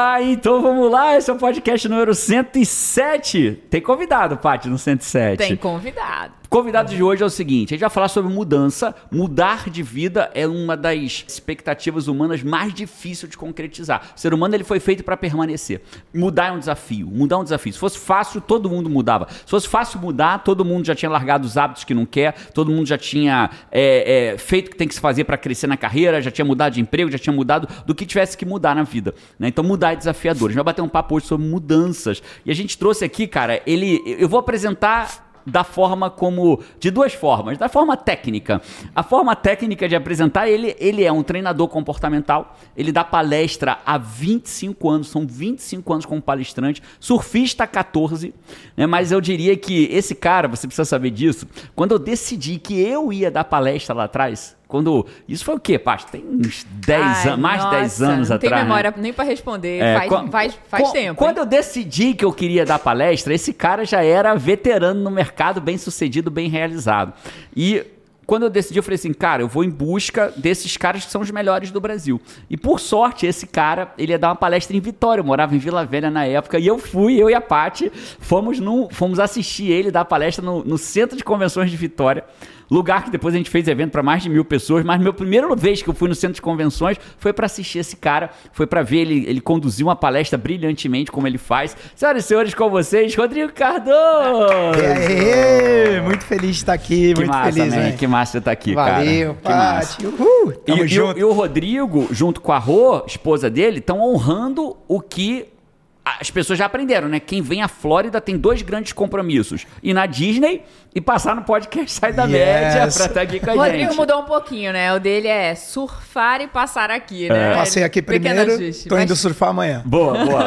Ah, então vamos lá, esse é o podcast número 107. Tem convidado, Paty, no 107. Tem convidado. Convidado de hoje é o seguinte: a gente vai falar sobre mudança. Mudar de vida é uma das expectativas humanas mais difíceis de concretizar. O ser humano ele foi feito para permanecer. Mudar é um desafio. Mudar é um desafio. Se fosse fácil, todo mundo mudava. Se fosse fácil mudar, todo mundo já tinha largado os hábitos que não quer, todo mundo já tinha é, é, feito o que tem que se fazer para crescer na carreira, já tinha mudado de emprego, já tinha mudado do que tivesse que mudar na vida. Né? Então mudar é desafiador. A gente vai bater um papo hoje sobre mudanças. E a gente trouxe aqui, cara, ele. Eu vou apresentar da forma como. De duas formas. Da forma técnica. A forma técnica de apresentar, ele, ele é um treinador comportamental. Ele dá palestra há 25 anos, são 25 anos como palestrante. Surfista há 14. Né? Mas eu diria que esse cara, você precisa saber disso. Quando eu decidi que eu ia dar palestra lá atrás, quando. Isso foi o quê, Paty? Tem uns 10 anos, mais de 10 anos não atrás. Não tem memória né? nem para responder. É, faz, faz, faz tempo. Quando hein? eu decidi que eu queria dar palestra, esse cara já era veterano no mercado, bem sucedido, bem realizado. E quando eu decidi, eu falei assim, cara, eu vou em busca desses caras que são os melhores do Brasil. E por sorte, esse cara, ele ia dar uma palestra em Vitória, eu morava em Vila Velha na época, e eu fui, eu e a Paty, fomos, no, fomos assistir ele dar palestra no, no Centro de Convenções de Vitória. Lugar que depois a gente fez evento para mais de mil pessoas, mas meu primeiro vez que eu fui no centro de convenções foi para assistir esse cara, foi para ver ele, ele conduzir uma palestra brilhantemente como ele faz. Senhoras e senhores, com vocês, Rodrigo Cardoso! E aí, muito feliz de estar aqui, que muito massa, feliz, né? Que massa você estar aqui, Valeu, cara. Uhul, tamo e. E, e o Rodrigo, junto com a Rô, esposa dele, estão honrando o que as pessoas já aprenderam, né? Quem vem à Flórida tem dois grandes compromissos: ir na Disney e passar no podcast Sai da Yes. Média pra estar aqui com a O Rodrigo gente. mudou um pouquinho, né? O dele é surfar e passar aqui, né? Passei aqui primeiro, ajuste, tô mas- indo surfar amanhã. Boa, boa.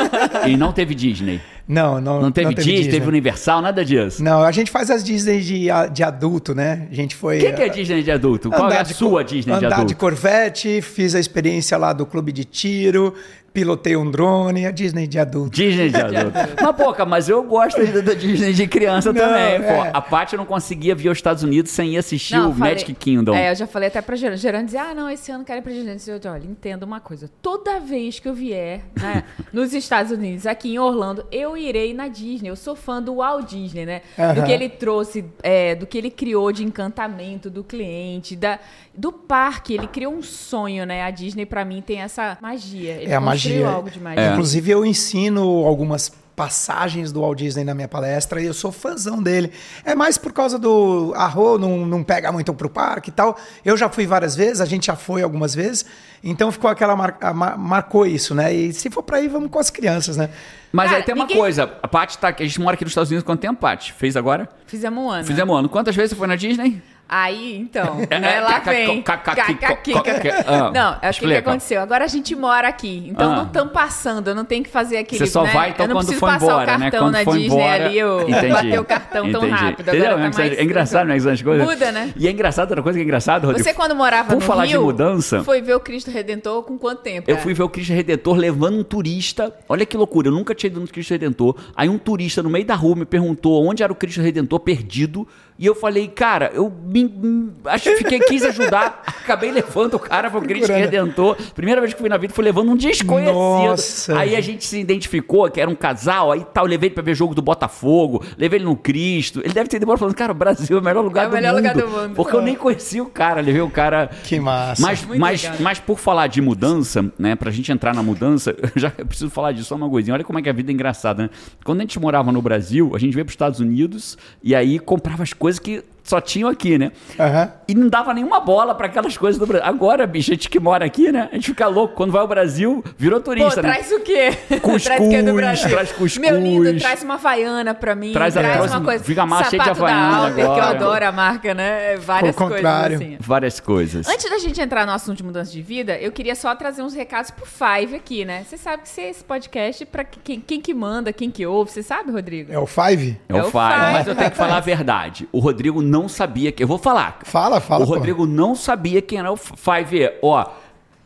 E não teve Disney. Não, não, Não teve, Disney, teve Universal, nada disso. Não, a gente faz as Disney de, de adulto, né? A gente foi... O que, que é Disney de adulto? Qual é a sua Disney de andar adulto? de Corvette, fiz a experiência lá do clube de tiro, pilotei um drone, a Disney de adulto. Disney de adulto. mas, pô, mas eu gosto da da Disney de criança Não, também. Pô, é. a Paty não conseguia vir aos Estados Unidos sem ir assistir Não, o falei- Magic Kingdom. É, eu já falei até pra Gerando. Gerando dizia, ah, não, esse ano quero ir pra Disney. Eu disse, olha, entenda uma coisa. Toda vez que eu vier né, nos Estados Unidos, aqui em Orlando, eu irei na Disney. Eu sou fã do Walt Disney, né? Do Aham. que ele trouxe, é, do que ele criou de encantamento do cliente, da, do parque. Ele criou um sonho, né? A Disney, pra mim, tem essa magia. Ele É a magia. algo de magia. Inclusive, eu ensino algumas passagens do Walt Disney na minha palestra e eu sou fãzão dele. É mais por causa do Arro não, não pega muito pro parque e tal. Eu já fui várias vezes, a gente já foi algumas vezes, então ficou aquela mar, a- mar- marcou isso, né? E se for pra ir, vamos com as crianças, né? Mas Cara, aí tem uma ninguém- coisa. A Paty tá. A gente mora aqui nos Estados Unidos quanto tempo, Paty? Fez agora? Fizemos um ano. Fizemos um ano. Quantas vezes você foi na Disney? Aí, então, É, né, é, lá vem. co- ca- que- Não, é o que aconteceu. Agora a gente mora aqui, então Ah. não estamos passando, eu não tenho que fazer aquele. Você só né? vai então eu não quando preciso for passar embora, o né? cartão Quando na for Disney embora. ali, eu Entendi. bater o cartão tão rápido. Entendeu? Agora tá É É engraçado, né? Essas coisas. Muda, né? E é engraçado, outra coisa que é engraçado, Rodrigo. Você, quando morava Por no falar de Rio, mudança- foi ver o Cristo Redentor com quanto tempo? Eu cara? fui ver o Cristo Redentor levando um turista. Olha que loucura, eu nunca tinha ido no Cristo Redentor. Aí um turista no meio da rua me perguntou onde era o Cristo Redentor perdido. E eu falei, cara, eu me, me- acho que fiquei, quis ajudar. Acabei levando o cara pro Cristo. Redentor. Primeira vez que fui na vida, fui levando um desconhecido. Nossa. Aí a gente se identificou que era um casal. Aí tal, levei ele pra ver jogo do Botafogo. Levei ele no Cristo. Ele deve ter demorado falando, cara, o Brasil é o melhor lugar, É o do, melhor mundo. lugar do mundo. Porque eu nem conhecia o cara. Levei o cara Que massa. mas, Muito mas, legal. mas por falar de mudança, né? Pra gente entrar na mudança, eu já preciso falar disso só uma coisinha. Olha como é que a vida é engraçada, né? Quando a gente morava no Brasil, a gente veio pros Estados Unidos e aí comprava as coisas que só tinham aqui, né? Aham. E não dava nenhuma bola pra aquelas coisas do Brasil. Agora, bicho, a gente que mora aqui, né? A gente fica louco. Quando vai ao Brasil, virou Pô, turista, né? traz o quê? Cuscuz, traz o quê do Brasil? traz cuscuz. Meu lindo, traz uma Havaiana pra mim. Traz Traz, a- trouxe- uma coisa. fica a mala cheia de Havaiana Alper, que eu agora. adoro a marca, né? Várias Ao contrário. coisas assim. Várias coisas. Antes da gente entrar no assunto de mudança de vida, eu queria só trazer uns recados pro Five aqui, né? Você sabe que se esse podcast, pra quem, quem que manda, quem que ouve, você sabe, Rodrigo? É o Five? É o É o Five. Five. Mas eu tenho que falar a verdade. O Rodrigo não sabia que. Eu vou falar. Fala, fala. o pô. Rodrigo não sabia quem era o Five. Ó,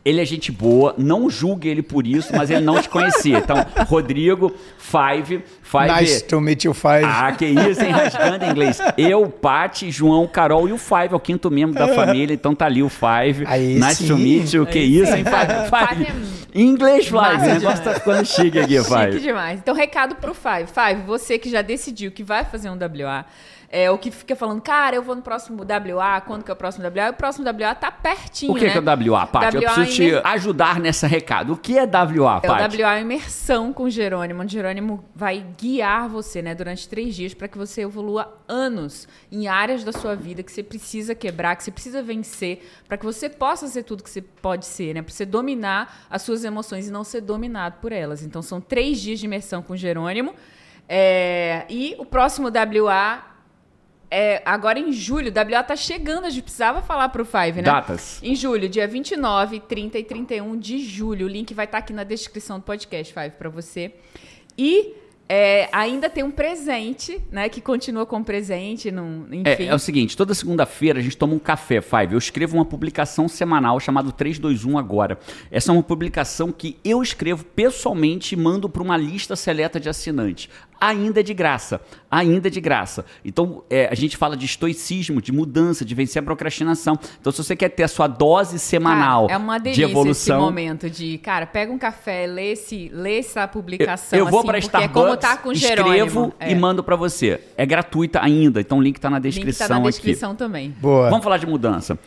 Ele é gente boa, não julgue ele por isso, mas ele não te conhecia. Então, Rodrigo, Five, Five. Nice to meet you, Five. Ah, que isso, hein? Rasgando em inglês. Eu, Pati, João, Carol e o Five, é o quinto membro da família, então tá ali o Five. Aí nice sim. to meet you, que Aí isso, sim. hein, Five? Five Five. é Em inglês, Five. massa O negócio tá ficando chique aqui, Chique Five. demais. Então, recado pro Five. Five, você que já decidiu que vai fazer um WA, é, o que fica falando, cara, eu vou no próximo WA, quando que é o próximo WA? O próximo WA tá pertinho, O que, né? que é o WA, Paty? Eu preciso te imer- ajudar nessa recado. O que é WA, É Paty? o WA Imersão com Jerônimo, onde Jerônimo vai guiar você, né, durante três dias para que você evolua anos em áreas da sua vida que você precisa quebrar, que você precisa vencer, para que você possa ser tudo que você pode ser, né, para você dominar as suas emoções e não ser dominado por elas. Então são três dias de imersão com Jerônimo. É, e o próximo WA é agora em julho. O WA tá chegando, a gente precisava falar pro Five, né? Datas. Em julho, dia 29, 30 e 31 de julho. O link vai estar aqui na descrição do podcast, Five, para você. E é, ainda tem um presente, né? Que continua com presente, num, enfim. É, é o seguinte, toda segunda-feira a gente toma um café, Five. Eu escrevo uma publicação semanal chamada 321 Agora. Essa é uma publicação que eu escrevo pessoalmente e mando para uma lista seleta de assinantes. Ainda é de graça. Ainda é de graça. Então, é, a gente fala de estoicismo, de mudança, de vencer a procrastinação. Então, se você quer ter a sua dose semanal Cara, é uma de delícia evolução. esse momento de, cara, pega um café, lê, esse, lê essa publicação. Eu vou assim, para porque é como Starbucks, tá com Jerônimo. escrevo É. e mando para você. É gratuita ainda, então o link tá na Link descrição tá na aqui. descrição também. Boa. Vamos falar de mudança.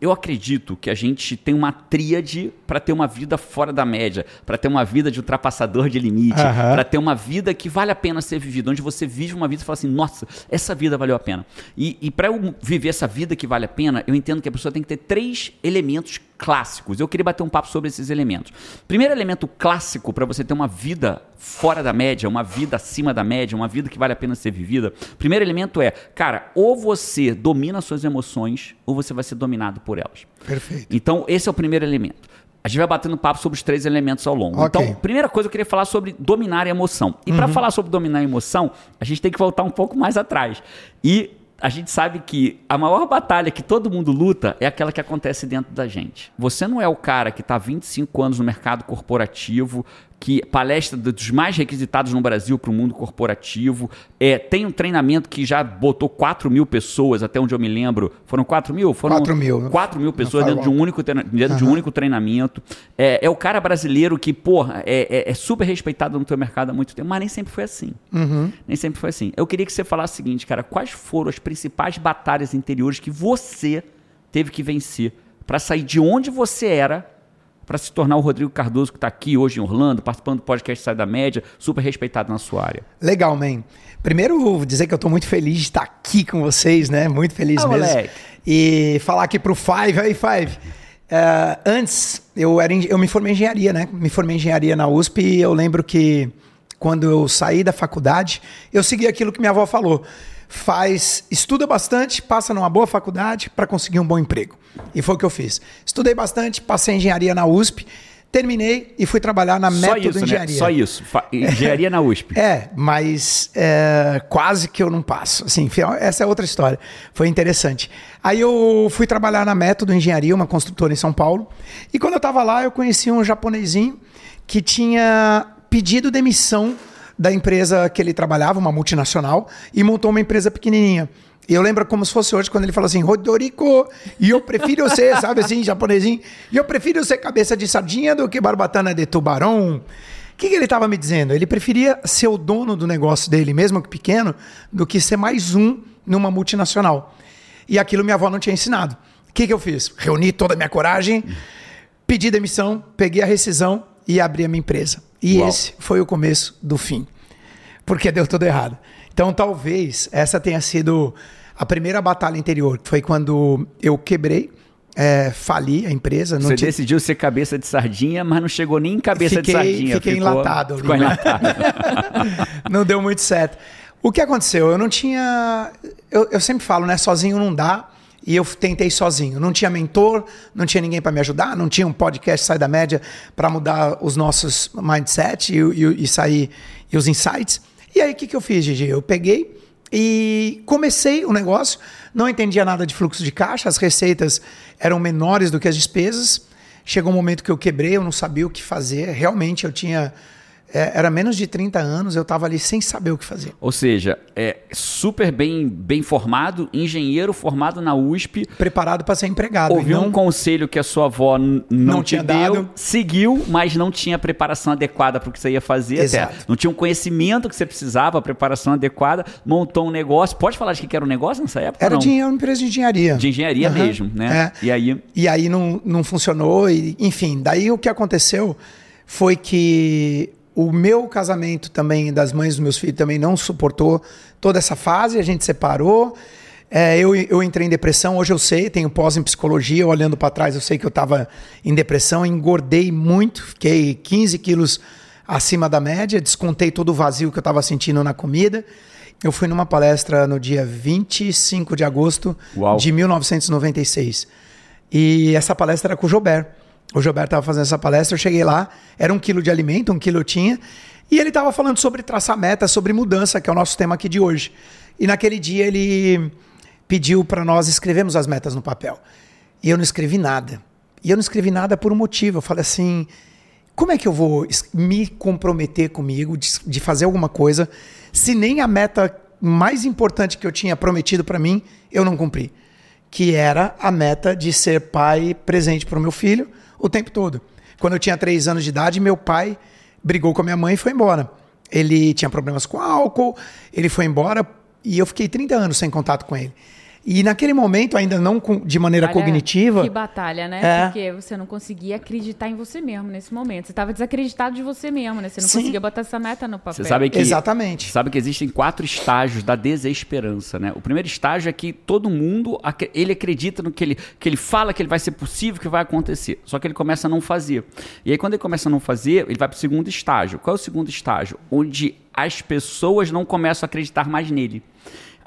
Eu acredito que a gente tem uma tríade para ter uma vida fora da média, para ter uma vida de ultrapassador de limite, Aham. para ter uma vida que vale a pena ser vivida, onde você vive uma vida e fala assim: nossa, essa vida valeu a pena. E, e para eu viver essa vida que vale a pena, eu entendo que a pessoa tem que ter três elementos clássicos. Eu queria bater um papo sobre esses elementos. Primeiro elemento clássico para você ter uma vida fora da média, uma vida acima da média, uma vida que vale a pena ser vivida. Primeiro elemento é, cara, ou você domina suas emoções, ou você vai ser dominado por elas. Perfeito. Então, esse é o primeiro elemento. A gente vai batendo papo sobre os três elementos ao longo. Ok. Então, primeira coisa, eu queria falar sobre dominar a emoção. E para falar sobre dominar a emoção, a gente tem que voltar um pouco mais atrás. E a gente sabe que a maior batalha que todo mundo luta é aquela que acontece dentro da gente. Você não é o cara que está há 25 anos no mercado corporativo, que palestra dos mais requisitados no Brasil para o mundo corporativo, é, tem um treinamento que já botou 4 mil pessoas, até onde eu me lembro. Foram 4 mil? Foram 4 mil. 4 mil pessoas dentro de um único, dentro de um único treinamento. É, é o cara brasileiro que, porra, é, é- é super respeitado no teu mercado há muito tempo, mas nem sempre foi assim. Nem sempre foi assim. Eu queria que você falasse o seguinte, cara, quais foram as principais batalhas interiores que você teve que vencer para sair de onde você era para se tornar o Rodrigo Cardoso que está aqui hoje em Orlando, participando do podcast Sai da Média, super respeitado na sua área. Legal, man. Primeiro, vou dizer que eu tô muito feliz de estar aqui com vocês, né? Muito feliz Ah, mesmo. moleque. E falar aqui pro Five, aí Five. É, antes, eu, era, eu me formei em engenharia, né? Me formei em engenharia na USP e eu lembro que quando eu saí da faculdade, eu segui aquilo que minha avó falou. Faz, estuda bastante, passa numa boa faculdade para conseguir um bom emprego. E foi o que eu fiz. Estudei bastante, passei em engenharia na USP, terminei e fui trabalhar na Só Método isso, né? Engenharia. Só isso. Engenharia na USP. É, mas é, quase que eu não passo. Assim, essa é outra história. Foi interessante. Aí eu fui trabalhar na Método Engenharia, uma construtora em São Paulo. E quando eu estava lá, eu conheci um japonesinho que tinha pedido demissão da empresa que ele trabalhava, uma multinacional, e montou uma empresa pequenininha. E eu lembro como se fosse hoje, quando ele falou assim, Rodorico, e eu prefiro ser, sabe assim, japonesinho, e eu prefiro ser cabeça de sardinha do que barbatana de tubarão. O que, que ele estava me dizendo? Ele preferia ser o dono do negócio dele, mesmo que pequeno, do que ser mais um numa multinacional. E aquilo minha avó não tinha ensinado. O que, que eu fiz? Reuni toda a minha coragem, pedi demissão, peguei a rescisão e abri a minha empresa. E Uau. esse foi o começo do fim. Porque deu tudo errado. Então talvez essa tenha sido a primeira batalha interior. que Foi quando eu quebrei, é, fali a empresa. Não Você decidiu ser cabeça de sardinha, mas não chegou nem em cabeça Fiquei- de sardinha. fiquei ficou, enlatado Ficou né? enlatado. não deu muito certo. O que aconteceu? Eu não tinha. Eu, eu sempre falo, né? Sozinho não dá. E eu tentei sozinho. Não tinha mentor, não tinha ninguém para me ajudar, não tinha um podcast Sai da Média para mudar os nossos mindset e, e- e sair e os insights. E aí o que, que eu fiz, Gigi? Eu peguei e comecei o negócio, não entendia nada de fluxo de caixa, as receitas eram menores do que as despesas. Chegou um momento que eu quebrei, eu não sabia o que fazer. Realmente eu tinha é, era menos de 30 anos, eu estava ali sem saber o que fazer. Ou seja, é super bem, bem formado, engenheiro formado na USP. Preparado para ser empregado. Ouviu não, um conselho que a sua avó não, não te tinha deu, dado. seguiu, mas não tinha preparação adequada para o que você ia fazer. Exato. Até. Não tinha um conhecimento que você precisava, a preparação adequada, montou um negócio. Pode falar de que era um negócio nessa época? Era de uma empresa de engenharia. De engenharia Uhum. mesmo, né? É. E aí. E aí não, não funcionou, e, enfim. Daí o que aconteceu foi que o meu casamento também, das mães dos meus filhos, também não suportou toda essa fase, a gente separou. É, eu, eu entrei em depressão, hoje eu sei, tenho pós em psicologia, olhando para trás eu sei que eu estava em depressão, engordei muito, fiquei 15 quilos acima da média, descontei todo o vazio que eu estava sentindo na comida. Eu fui numa palestra no dia 25 de agosto Uau. de 1996. E essa palestra era com o Jober. O Jober estava fazendo essa palestra, eu cheguei lá, era um quilo de alimento, um quilo eu tinha, e ele estava falando sobre traçar metas, sobre mudança, que é o nosso tema aqui de hoje. E naquele dia ele pediu para nós escrevermos as metas no papel. E eu não escrevi nada. E eu não escrevi nada por um motivo. Eu falei assim: como é que eu vou me comprometer comigo de, de fazer alguma coisa se nem a meta mais importante que eu tinha prometido para mim eu não cumpri? Que era a meta de ser pai presente para o meu filho o tempo todo. Quando eu tinha três anos de idade, meu pai brigou com a minha mãe e foi embora. Ele tinha problemas com álcool, ele foi embora e eu fiquei 30 anos sem contato com ele. E naquele momento, ainda não com- de maneira Olha, cognitiva. Que batalha, né? É. Porque você não conseguia acreditar em você mesmo nesse momento. Você estava desacreditado de você mesmo, né? Você não Sim. conseguia botar essa meta no papel. Você sabe que, Exatamente. Sabe que existem quatro estágios da desesperança, né? O primeiro estágio é que todo mundo ele acredita no que ele, que ele fala que ele vai ser possível, que vai acontecer. Só que ele começa a não fazer. E aí quando ele começa a não fazer, ele vai para o segundo estágio. Qual é o segundo estágio? Onde as pessoas não começam a acreditar mais nele.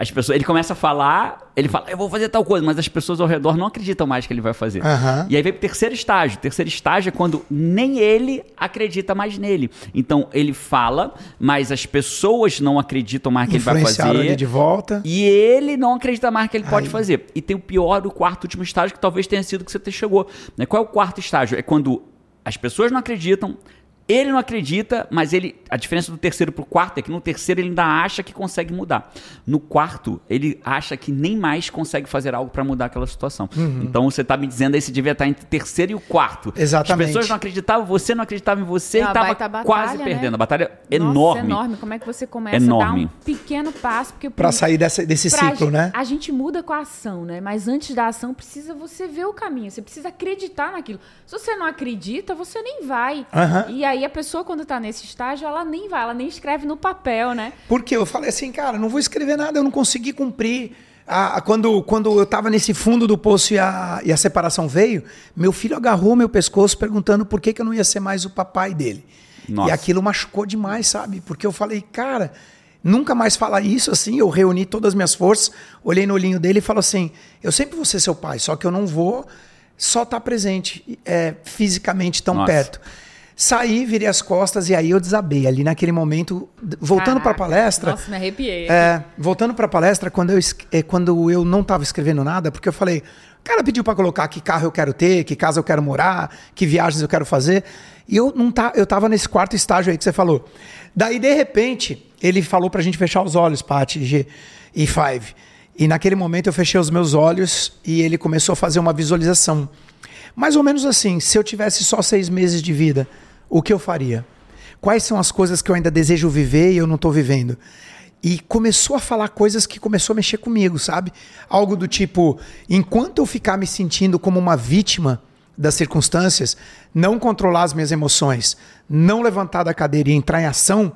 As pessoas, ele começa a falar, ele fala, eu vou fazer tal coisa, mas as pessoas ao redor não acreditam mais que ele vai fazer. Aham. E aí vem pro terceiro estágio. O terceiro estágio é quando nem ele acredita mais nele. Então ele fala, mas as pessoas não acreditam mais que ele vai fazer. ele de volta. E ele não acredita mais que ele pode Aí. fazer. E tem o pior, o quarto último estágio, que talvez tenha sido que você chegou. Né? Qual é o quarto estágio? É quando as pessoas não acreditam, ele não acredita, mas ele. A diferença do terceiro pro quarto é que no terceiro ele ainda acha que consegue mudar. No quarto, ele acha que nem mais consegue fazer algo para mudar aquela situação. Então você tá me dizendo aí se devia estar entre o terceiro e o quarto. Uhum. Exatamente. As pessoas não acreditavam, você não acreditava em você É e tava batalha, quase né? perdendo. A batalha Nossa, enorme. enorme. Como é que você começa a Enorme. dar um pequeno passo? Porque Para sair dessa- desse pra ciclo, gente- né? A gente muda com a ação, né? Mas antes da ação, precisa você ver o caminho. Você precisa acreditar naquilo. Se você não acredita, você nem vai. Aham. E aí a pessoa, quando tá nesse estágio, ela nem vai, ela nem escreve no papel, né? Porque eu falei assim, cara, não vou escrever nada, eu não consegui cumprir. A- a- quando, quando eu tava nesse fundo do poço e a, e a separação veio, meu filho agarrou meu pescoço perguntando por que, que eu não ia ser mais o papai dele. Nossa. E aquilo machucou demais, sabe? Porque eu falei, cara, nunca mais falar isso assim. Eu reuni todas as minhas forças, olhei no olhinho dele e falou assim: eu sempre vou ser seu pai, só que eu não vou só estar presente é, fisicamente tão Nossa. perto. Saí, virei as costas e aí eu desabei. Ali naquele momento, voltando para a palestra, Nossa, me arrepiei. é, voltando para a palestra, quando eu, é, quando eu não estava escrevendo nada, porque eu falei, o cara pediu para colocar que carro eu quero ter, que casa eu quero morar, que viagens eu quero fazer, e eu não tá, eu tava nesse quarto estágio aí que você falou. Daí de repente ele falou para a gente fechar os olhos, Paty G e Five. E naquele momento eu fechei os meus olhos e ele começou a fazer uma visualização. Mais ou menos assim, se eu tivesse só seis meses de vida, o que eu faria? Quais são as coisas que eu ainda desejo viver e eu não estou vivendo? E começou a falar coisas que começou a mexer comigo, sabe? Algo do tipo, enquanto eu ficar me sentindo como uma vítima das circunstâncias, não controlar as minhas emoções, não levantar da cadeira e entrar em ação,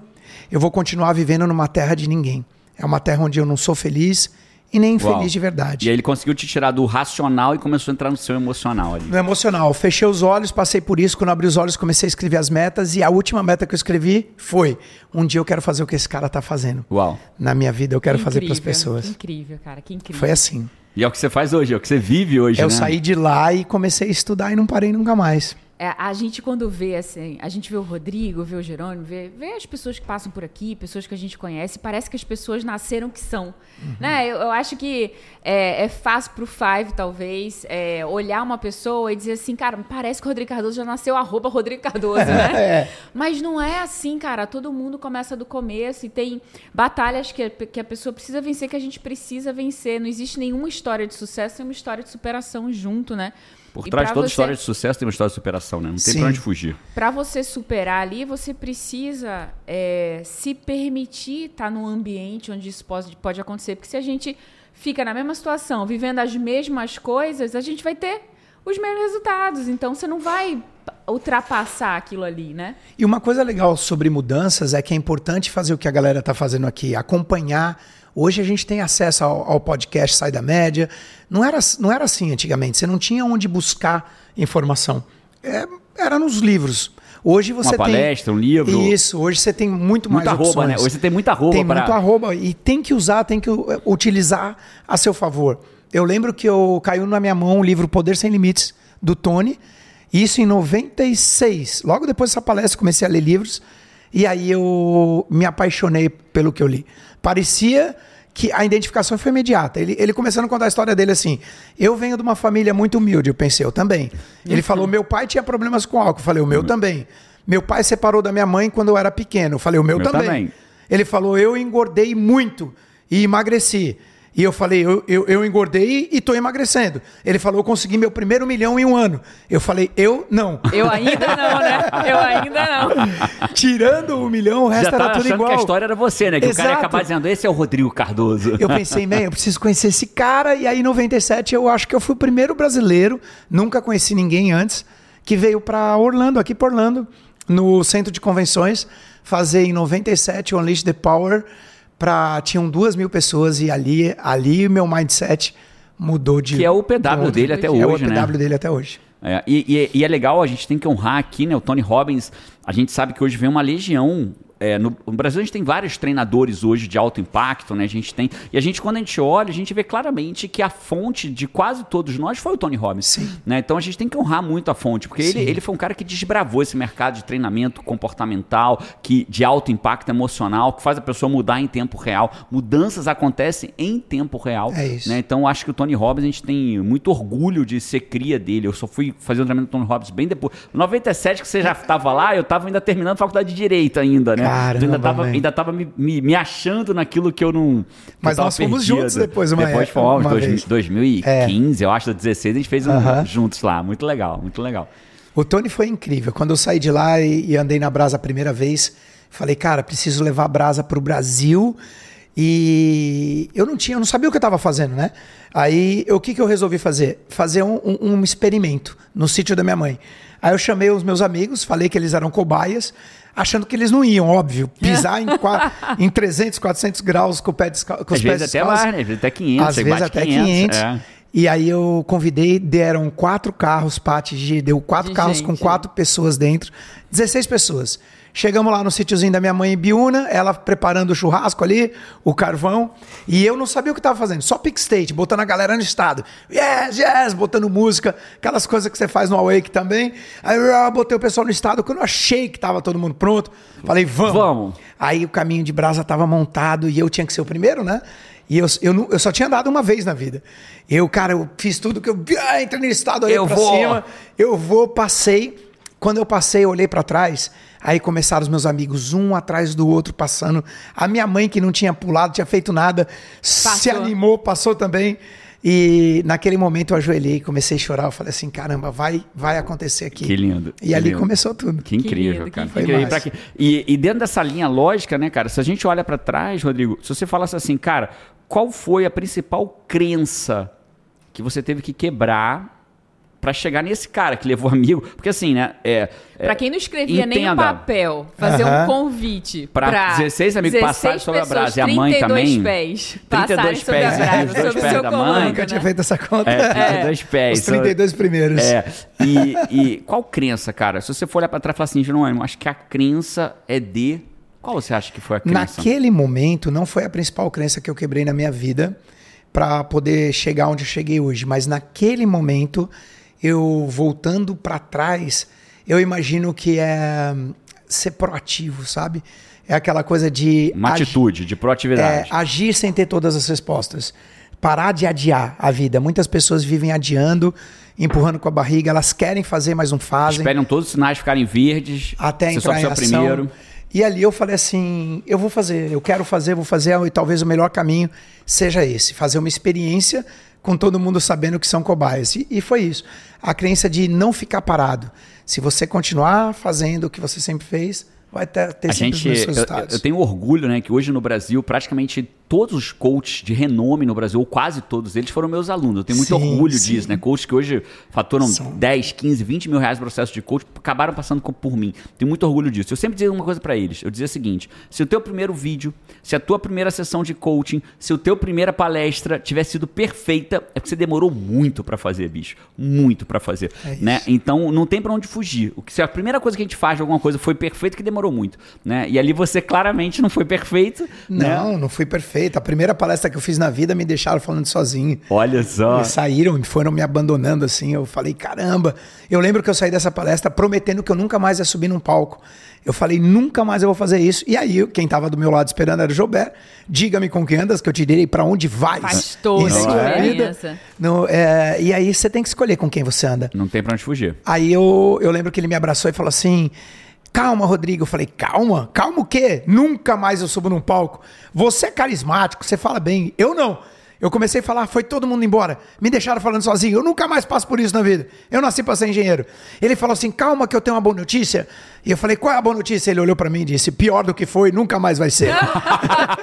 eu vou continuar vivendo numa terra de ninguém. É uma terra onde eu não sou feliz e nem Uau. feliz de verdade. E aí ele conseguiu te tirar do racional e começou a entrar no seu emocional ali. No emocional, fechei os olhos, passei por isso. Quando abri os olhos, comecei a escrever as metas. E a última meta que eu escrevi foi: um dia eu quero fazer o que esse cara tá fazendo. Uau. Na minha vida, eu quero Que fazer para as pessoas. Que incrível, cara, que incrível. Foi assim. E é o que você faz hoje, é o que você vive hoje, Eu né? saí de lá e comecei a estudar e não parei nunca mais. É, a gente quando vê assim, a gente vê o Rodrigo, vê o Jerônimo, vê, vê as pessoas que passam por aqui, pessoas que a gente conhece, parece que as pessoas nasceram que são. Uhum. Né? Eu, eu, acho que é, é fácil pro Five, talvez, é, olhar uma pessoa e dizer assim, cara, parece que o Rodrigo Cardoso já nasceu arroba Rodrigo Cardoso, né? é. Mas não é assim, cara. Todo mundo começa do começo e tem batalhas que, que a pessoa precisa vencer, que a gente precisa vencer. Não existe nenhuma história de sucesso sem uma história de superação junto, né? Por trás de toda você... história de sucesso tem uma história de superação, né? Não tem Sim. pra onde fugir. Para você superar ali, você precisa é, se permitir estar tá num ambiente onde isso pode, pode acontecer. Porque se a gente fica na mesma situação, vivendo as mesmas coisas, a gente vai ter os mesmos resultados. Então você não vai ultrapassar aquilo ali, né? E uma coisa legal sobre mudanças é que é importante fazer o que a galera está fazendo aqui, acompanhar Hoje a gente tem acesso ao, ao, podcast Sai da Média. Não era, não era assim antigamente. Você não tinha onde buscar informação. É, era nos livros. Hoje você Uma palestra, tem... um livro. Isso, hoje você tem muito mais muita opções. Arroba, né? Hoje você tem muita arroba. Tem pra... muito arroba e tem que usar, tem que utilizar a seu favor. Eu lembro que eu caiu na minha mão o livro Poder Sem Limites, do Tony. Isso em 96. Logo depois dessa palestra, comecei a ler livros. E aí eu me apaixonei pelo que eu li. Parecia que a identificação foi imediata. Ele, ele começando a contar a história dele assim: eu venho de uma família muito humilde. Eu pensei, eu também. Ele uhum. falou: meu pai tinha problemas com álcool. Eu falei, o meu uhum. também. Meu pai separou da minha mãe quando eu era pequeno. Eu falei, o meu, meu também. também. Ele falou: eu engordei muito e emagreci. E eu falei, eu, eu, eu engordei e estou emagrecendo. Ele falou, eu consegui meu primeiro milhão em um ano. Eu falei, eu não. Eu ainda não, né? Eu ainda não. Tirando o um milhão, o resto Já era tudo igual. que a história era você, né? Que Exato. o cara ia acabar dizendo, esse é o Rodrigo Cardoso. Eu pensei, man, eu preciso conhecer esse cara. E aí, em 97, eu acho que eu fui o primeiro brasileiro, nunca conheci ninguém antes, que veio para Orlando, aqui para Orlando, no centro de convenções, fazer em 97 o Unleash the Power para tinham duas mil pessoas e ali, ali meu mindset mudou de. Que é o PW dele até hoje, né? É o PW né? dele até hoje. É, e, e, e, é legal, a gente tem que honrar aqui, né? O Tony Robbins, a gente sabe que hoje vem uma legião é, no, no, Brasil a gente tem vários treinadores hoje de alto impacto, né? A gente tem. E a gente, quando a gente olha, a gente vê claramente que a fonte de quase todos nós foi o Tony Robbins. Sim. Né? Então a gente tem que honrar muito a fonte, porque ele, ele foi um cara que desbravou esse mercado de treinamento comportamental, que, de alto impacto emocional, que faz a pessoa mudar em tempo real. Mudanças acontecem em tempo real. É isso. Né? Então acho que o Tony Robbins, a gente tem muito orgulho de ser cria dele. Eu só fui fazer o treinamento do Tony Robbins bem depois. Em 97, que você já estava lá, eu estava ainda terminando a faculdade de Direito ainda, né? Caramba, ainda tava, ainda tava me, me, me, achando naquilo que eu não. Que Mas eu nós fomos perdido. juntos depois, uma Depois fomos, dois, 2015, é. eu acho, 16, a gente fez um, uh -huh. juntos lá. Muito legal, muito legal. O Tony foi incrível. Quando eu saí de lá e, e andei na Brasa a primeira vez, falei, cara, preciso levar a Brasa para o Brasil. E eu não tinha, eu não sabia o que eu estava fazendo, né? Aí o que, que eu resolvi fazer? Fazer um, um, um experimento no sítio da minha mãe. Aí eu chamei os meus amigos, falei que eles eram cobaias achando que eles não iam, óbvio. Pisar em, em 300, 400 graus com, o pé descal com os pés vezes até mais, né? Às vezes até 500. Às vezes até 500. 500 é. E aí eu convidei, deram quatro carros, Paty, deu quatro de carros gente. com quatro pessoas dentro, 16 pessoas. Chegamos lá no sítiozinho da minha mãe em Biúna, ela preparando o churrasco ali, o carvão, e eu não sabia o que estava fazendo, só pick state, botando a galera no estado. Yes, yes, botando música, aquelas coisas que você faz no Awake também. Aí eu botei o pessoal no estado, quando eu achei que estava todo mundo pronto, falei, vamos. Vamos. Aí o caminho de brasa estava montado e eu tinha que ser o primeiro, né? E eu, eu, eu, só tinha dado uma vez na vida. Eu, cara, eu fiz tudo que eu ah, entrei no estado, eu pra vou. cima. Eu vou, passei. Quando eu passei, eu olhei para trás. Aí começaram os meus amigos, um atrás do outro, passando. A minha mãe, que não tinha pulado, tinha feito nada, passou. se animou, passou também. E naquele momento eu ajoelhei, comecei a chorar. Eu falei assim: caramba, vai, vai acontecer aqui. Que lindo. E que ali lindo. começou tudo. Que incrível, que lindo, cara. Que incrível. E, e, dentro dessa linha lógica, né, cara, se a gente olha para trás, Rodrigo, se você falasse assim, cara, qual foi a principal crença que você teve que quebrar para chegar nesse cara que levou amigo. Porque assim, né? É, é, para quem não escrevia entenda, nem um papel, fazer uh -huh. um convite para 16 amigos 16 passarem sobre a brasa e a mãe também. Pés, 32 pés. Sobre a brasa, sobre o seu da mãe. Nunca né? tinha feito essa conta. É, 32 é. pés. Os 32 primeiros. É. E, e qual crença, cara? Se você for olhar para trás e falar assim, Jerônimo, acho que a crença é de. Qual você acha que foi a crença? Naquele momento, não foi a principal crença que eu quebrei na minha vida para poder chegar onde eu cheguei hoje, mas naquele momento eu voltando para trás, eu imagino que é hum, ser proativo, sabe? É aquela coisa de. Uma atitude de proatividade. é, agir sem ter todas as respostas. Parar de adiar a vida. Muitas pessoas vivem adiando, empurrando com a barriga, elas querem fazer, mas não fazem. Esperam todos os sinais ficarem verdes. até você só entrar em precisa ação. primeiro. E ali eu falei assim, eu vou fazer, eu quero fazer, vou fazer, e talvez o melhor caminho seja esse, fazer uma experiência com todo mundo sabendo que são cobaias. E, e foi isso. A crença de não ficar parado. Se você continuar fazendo o que você sempre fez, vai ter, ter A sempre gente, os eu, resultados. eu tenho orgulho, né, que hoje no Brasil, praticamente todos os coaches de renome no Brasil, ou quase todos eles, foram meus alunos. Eu tenho muito Sim, orgulho sim. disso, né? Coaches que hoje faturam São. 10, 15, 20 mil reais no processo de coach, acabaram passando por mim. Tenho muito orgulho disso. Eu sempre dizia uma coisa pra eles. Eu dizia o seguinte: se o teu primeiro vídeo, se a tua primeira sessão de coaching, se o teu primeira palestra tiver sido perfeita, é porque você demorou muito pra fazer, bicho. Muito pra fazer, É né? Então não tem pra onde fugir. O que se a primeira coisa que a gente faz de alguma coisa foi perfeito, que demorou muito, né? E ali você claramente não foi perfeito, né? Não, não fui A primeira palestra que eu fiz na vida me deixaram falando sozinho. Olha só. Eles saíram e foram me abandonando assim. Eu falei, caramba. Eu lembro que eu saí dessa palestra prometendo que eu nunca mais ia subir num palco. Eu falei, nunca mais eu vou fazer isso. E aí, quem estava do meu lado esperando era o Jobert. Diga-me com quem andas, que eu te direi para onde vais. Faz toda em a sua diferença. No, é, e aí você tem que escolher com quem você anda. Não tem pra onde fugir. Aí eu, eu lembro que ele me abraçou e falou assim: Calma, Rodrigo. Eu falei: Calma? Calma o quê? Nunca mais eu subo num palco. Você é carismático, você fala bem. Eu não. Eu comecei a falar, foi todo mundo embora. Me deixaram falando sozinho. Eu nunca mais passo por isso na vida. Eu nasci para ser engenheiro. Ele falou assim: calma, que eu tenho uma boa notícia. E eu falei: qual é a boa notícia? Ele olhou para mim e disse: pior do que foi, nunca mais vai ser.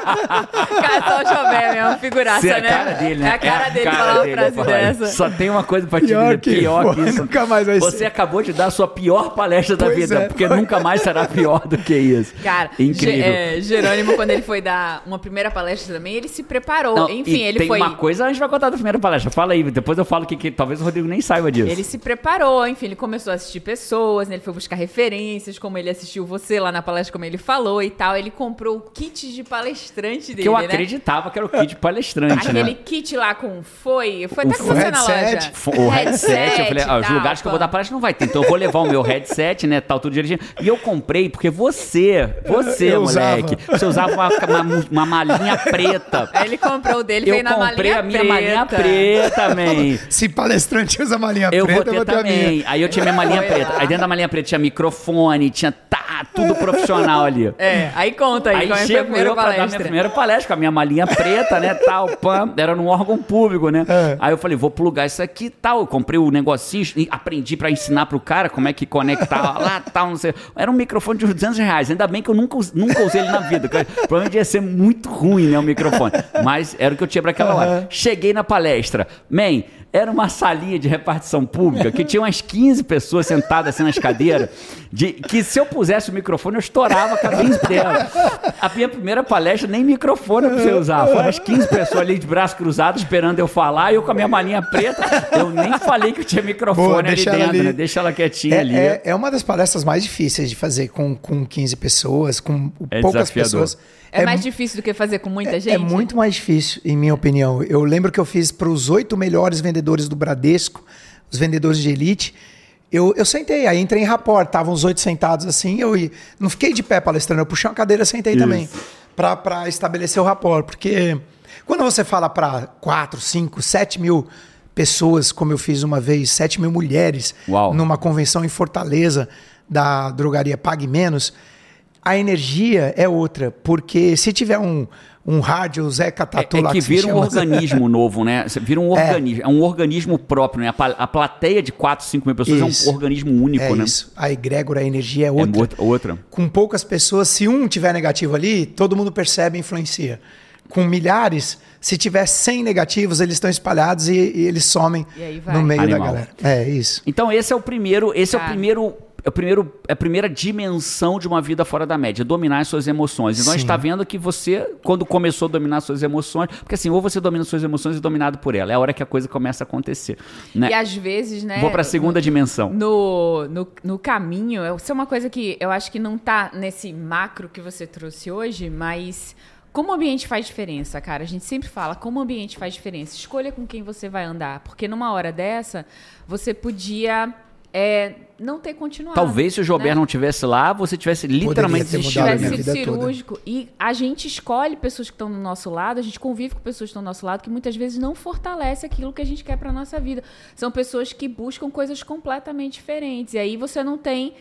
Cara, só o Chobé mesmo, figuraça, Cê- né? É a cara dele, né? É a cara dele cara falar uma frase dessa. Só tem uma coisa pra te Pior dizer, que pior foi, que isso. nunca mais vai Você ser. acabou de dar a sua pior palestra da Pois vida, é, porque foi. nunca mais será pior do que isso. Cara, incrível. Ge- é, Jerônimo, quando ele foi dar uma primeira palestra também, ele se preparou. Não, Enfim, ele tem foi. uma coisa, a gente vai contar da primeira palestra. Fala aí, depois eu falo que, que talvez o Rodrigo nem saiba disso. Ele se preparou, enfim, ele começou a assistir pessoas, né? ele foi buscar referências, como ele assistiu você lá na palestra, como ele falou e tal. Ele comprou o kit de palestrante dele, que eu né? acreditava que era o kit palestrante, Aquele né? kit lá com foi, foi O até com você na headset. loja. O headset, eu falei, ah, os lugares que eu vou dar palestra não vai ter, então eu vou levar o meu headset, né, tal, tudo direitinho. E eu comprei porque você, você, Eu moleque, usava. você usava uma, uma, uma malinha preta. Aí ele comprou o dele, Eu veio na comprei malinha a minha preta. malinha preta, man. Se palestrante usa malinha Eu preta, vou eu ter vou ter a minha. também. Aí eu tinha minha malinha preta. Aí dentro da malinha preta tinha microfone, tinha tá, tudo profissional ali. É, aí conta aí, Aí como é a eu pra dar minha primeira palestra com a minha malinha preta, né, tal, pam, era num órgão público, né? É. Aí eu falei, vou plugar isso aqui, tal, eu comprei o negocinho, e aprendi pra ensinar pro cara como é que conectava lá, tal, não sei. Era um microfone de uns 200 reais, ainda bem que eu nunca, nunca usei ele na vida, provavelmente ia ser muito ruim, né, o microfone, mas era o que eu tinha pra aquela hora. Cheguei na palestra, man, era uma salinha de repartição pública que tinha umas 15 pessoas sentadas assim nas cadeiras, de, que se eu pusesse o microfone eu estourava a cabeça dela. A minha primeira palestra nem microfone eu precisei usar. Foram as 15 pessoas ali de braços cruzados esperando eu falar e eu com a minha malinha preta. Eu nem falei que eu tinha microfone Boa, ali deixa ela dentro, ali. né? Deixa ela quietinha É, ali. é, é uma das palestras mais difíceis de fazer com, com 15 pessoas, com É poucas desafiador. pessoas. É, mais difícil do que fazer com muita É- gente? É muito mais difícil, em minha opinião. Eu lembro que eu fiz para os oito melhores vendedores do Bradesco, os vendedores de elite. Eu, eu sentei, aí entrei em rapport, estavam os oito sentados assim, eu não fiquei de pé palestrando, eu puxei uma cadeira sentei também, para estabelecer o rapport. Porque quando você fala para quatro, cinco, sete mil pessoas, como eu fiz uma vez, sete mil mulheres, Uau. numa convenção em Fortaleza da drogaria Pague Menos, a energia é outra, porque se tiver um, um rádio Zeca É, Tatu é lá que se vira um organismo novo, né? Você Vira um organismo. É, um organismo próprio, né? A, a plateia de 4, 5 mil pessoas Isso. é um organismo único, É né? isso. A egrégora, a energia é É outra. outra. outra. Com poucas pessoas, se um tiver negativo ali, todo mundo percebe e influencia. Com milhares, se tiver 100 negativos, eles estão espalhados e, e eles somem E no meio Animal. da galera. É isso. Então esse é o primeiro, esse é o Cara. primeiro, é o primeiro, é a primeira dimensão de uma vida fora da média, dominar as suas emoções. Então a gente Sim. está vendo que você, quando começou a dominar as suas emoções, porque assim, ou você domina as suas emoções e é dominado por ela, é a hora que a coisa começa a acontecer, né? E às vezes, né? Vou para a segunda no- dimensão. No, no, no caminho, isso é uma coisa que eu acho que não tá nesse macro que você trouxe hoje, mas como o ambiente faz diferença, cara. A gente sempre fala como o ambiente faz diferença. Escolha com quem você vai andar, porque numa hora dessa, você podia é não ter continuado. Talvez se o Gilberto né? não tivesse lá, você tivesse literalmente ter desistido. tivesse sido vida toda. cirúrgico. E a gente escolhe pessoas que estão do nosso lado, a gente convive com pessoas que estão do nosso lado, que muitas vezes não fortalece aquilo que a gente quer para nossa vida. São pessoas que buscam coisas completamente diferentes. E aí você não tem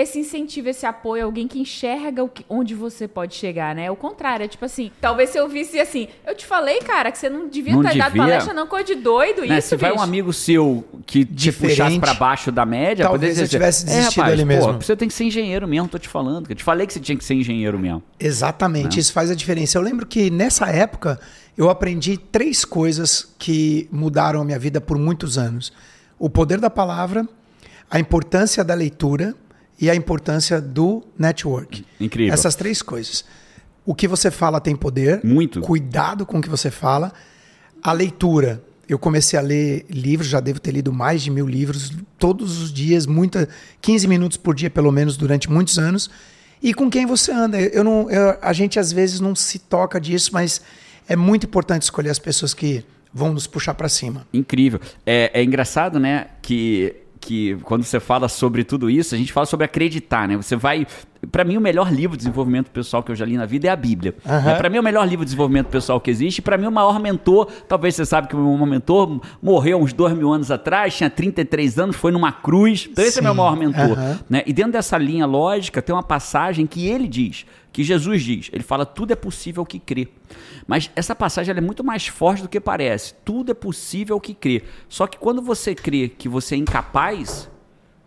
esse incentivo, esse apoio, alguém que enxerga o que- onde você pode chegar, né? É o contrário, é tipo assim, talvez se eu visse assim, eu te falei, cara, que você não devia Não ter dado devia. palestra, não, coisa de doido Né, isso, se vai um amigo seu que te Diferente, puxasse pra baixo da média, talvez poderia eu tivesse dizer, desistido é, rapaz, ali pô, mesmo." você tem que ser engenheiro mesmo, tô te falando. Eu te falei que você tinha que ser engenheiro mesmo. Exatamente, isso faz a diferença. Eu lembro que nessa época eu aprendi três coisas que mudaram a minha vida por muitos anos: o poder da palavra, a importância da leitura e a importância do network. Incrível. Essas três coisas. O que você fala tem poder. Muito. Cuidado com o que você fala. A leitura. Eu comecei a ler livros, já devo ter lido mais de mil livros todos os dias, muita, 15 minutos por dia, pelo menos, durante muitos anos. E com quem você anda. Eu não, eu- a gente às vezes não se toca disso, mas é muito importante escolher as pessoas que vão nos puxar para cima. Incrível. É, é engraçado, né, que, que quando você fala sobre tudo isso, a gente fala sobre acreditar, né? Você vai. Pra mim, o melhor livro de desenvolvimento pessoal que eu já li na vida é a Bíblia. Aham. Né? Pra mim, é o melhor livro de desenvolvimento pessoal que existe. Pra mim, o maior mentor, talvez você sabe que o meu maior mentor morreu uns dois mil anos atrás, tinha 33 anos, foi numa cruz. Então, esse é Sim. meu maior mentor. Aham. né? E dentro dessa linha lógica, tem uma passagem que ele diz, que Jesus diz. Ele fala: tudo é possível que crê. Mas essa passagem ela é muito mais forte do que parece. Tudo é possível que crê. Só que quando você crê que você é incapaz,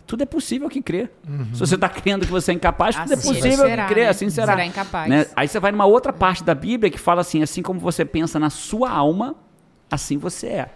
tudo é possível que crê. Se você está crendo que você é incapaz, tudo é Assim possível será, que crê. né? Assim será. Será incapaz. Né? Aí você vai numa outra parte da Bíblia que fala assim: assim como você pensa na sua alma, assim você é.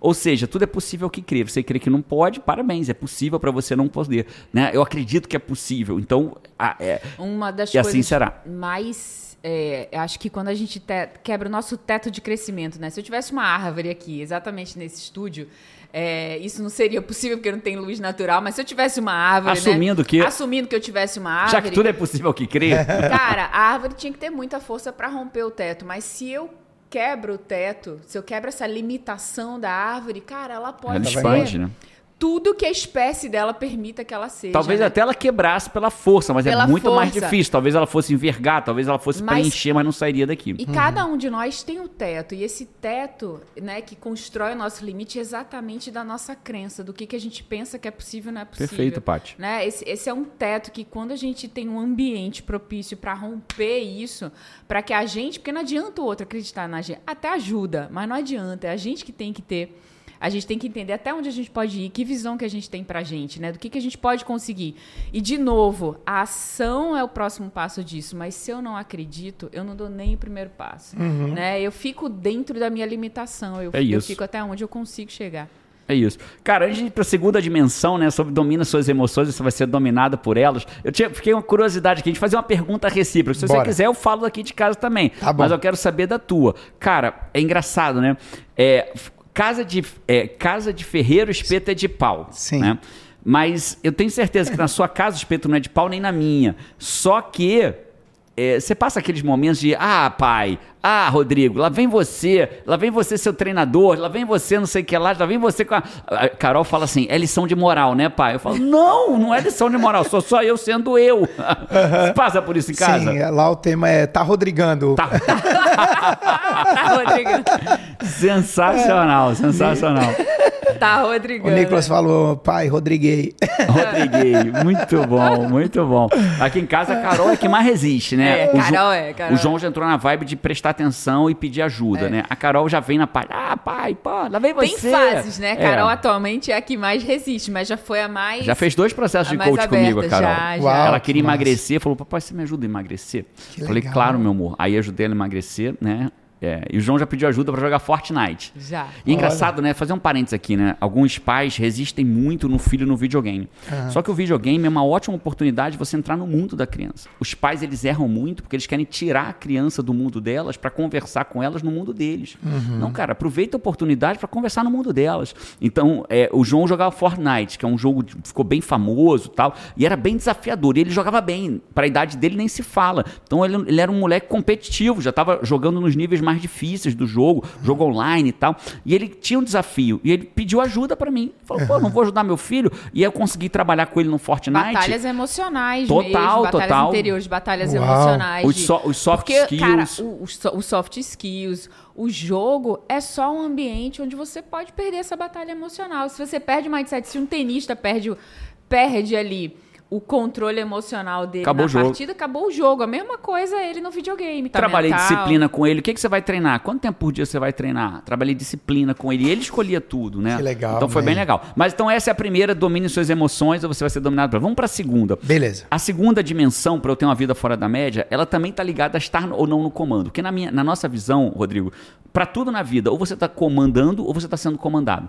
Ou seja, tudo é possível que crê. Você crê que não pode, parabéns, é possível para você não poder. Né? Eu acredito que é possível. Então, a- é, Uma das E assim coisas será. mais. é, acho que quando a gente te- quebra o nosso teto de crescimento, né? Se eu tivesse uma árvore aqui, exatamente nesse estúdio, é, isso não seria possível porque não tem luz natural, mas se eu tivesse uma árvore. né? Assumindo que- Assumindo que eu tivesse uma árvore. já que tudo é possível que crê, Cara, a árvore tinha que ter muita força para romper o teto, mas se eu quebro o teto, se eu quebro essa limitação da árvore, cara, ela pode ela ser expande, né? Tudo que a espécie dela permita que ela seja. Talvez né? até ela quebrasse pela força, mas Pela é muito mais força. difícil. Talvez ela fosse envergar, talvez ela fosse Mas- preencher, mas não sairia daqui. E cada um de nós tem um teto, e esse teto, né, que constrói o nosso limite é exatamente da nossa crença, do que, que a gente pensa que é possível e não é possível. Perfeito, Paty. Né? Esse, esse é um teto que quando a gente tem um ambiente propício para romper isso, para que a gente, porque não adianta o outro acreditar na gente, até ajuda, mas não adianta, é a gente que tem que ter a gente tem que entender até onde a gente pode ir, que visão que a gente tem pra gente, né? Do que, que a gente pode conseguir. E, de novo, a ação é o próximo passo disso, mas se eu não acredito, eu não dou nem o primeiro passo. Né? Eu fico dentro da minha limitação, eu, É eu fico até onde eu consigo chegar. É isso. Cara, antes de ir pra segunda dimensão, né? Sobre domina suas emoções, você vai ser dominada por elas. Eu tinha, fiquei uma curiosidade aqui, a gente fazer uma pergunta recíproca. Se você Bora. quiser, eu falo daqui de casa também. Tá bom. Mas eu quero saber da tua. Cara, é engraçado, né? É, casa, de, é, casa de ferreiro, espeto é de pau. Sim. Né? Mas eu tenho certeza que na sua casa o espeto não é de pau nem na minha. Só que é, você passa aqueles momentos de, ah, pai, ah, Rodrigo, lá vem você, lá vem você, seu treinador, lá vem você, não sei o que lá, lá vem você com a. a Carol fala assim, é lição de moral, né, pai? Eu falo, não, não é lição de moral, sou só eu sendo eu. Você passa por isso em casa? Sim, lá o tema é tá Rodrigando. Tá. Tá, Rodrigo. sensacional, sensacional. Tá, O Rodrigo. Nicolas falou, pai, Rodriguei. Rodriguei, muito bom, muito bom. Aqui em casa a Carol é que mais resiste, né? É, O Jo- Carol é, Carol O João já entrou na vibe de prestar atenção e pedir ajuda, É. né? A Carol já vem na parte, ah, pai, pô, lá vem Tem você. fases, né? É. Carol atualmente é a que mais resiste, mas já foi a mais. Já fez dois processos a de mais coach comigo, a Carol. já, já. Uau. Ela queria que massa. emagrecer, falou, papai, você me ajuda a emagrecer? Que Falei, legal. claro, meu amor. Aí ajudei ela a emagrecer, né? É, e o João já pediu ajuda pra jogar Fortnite. Já. E é engraçado, né? Fazer um parênteses aqui, né? Alguns pais resistem muito no filho no videogame. Só que o videogame é uma ótima oportunidade de você entrar no mundo da criança. Os pais, eles erram muito porque eles querem tirar a criança do mundo delas para conversar com elas no mundo deles. Não, cara, aproveita a oportunidade para conversar no mundo delas. Então, é, o João jogava Fortnite, que é um jogo que ficou bem famoso e tal, e era bem desafiador. E ele jogava bem. Para a idade dele nem se fala. Então, ele, ele era um moleque competitivo, já estava jogando nos níveis mais difíceis do jogo, jogo online e tal. E ele tinha um desafio. E ele pediu ajuda para mim. Falou, pô, não vou ajudar meu filho. E eu consegui trabalhar com ele no Fortnite. Batalhas emocionais Total, mesmo, batalhas total. interiores, batalhas Uau. emocionais. Os de- so- os soft Porque, cara, skills. o, o so- o soft skills, o jogo é só um ambiente onde você pode perder essa batalha emocional. Se você perde o mindset, se um tenista perde, perde ali o controle emocional dele Acabou na o jogo. partida, acabou o jogo. A mesma coisa ele no videogame, tá Trabalhei mental. disciplina com ele. O que, que você vai treinar? Quanto tempo por dia você vai treinar? Trabalhei disciplina com ele. E ele escolhia tudo, né? Que legal, Então foi man. bem legal. Mas então essa é a primeira, domine suas emoções ou você vai ser dominado por. Vamos para a segunda. Beleza. A segunda dimensão, para eu ter uma vida fora da média, ela também está ligada a estar ou não no comando. Porque na, minha, na nossa visão, Rodrigo, para tudo na vida, ou você está comandando ou você está sendo comandado.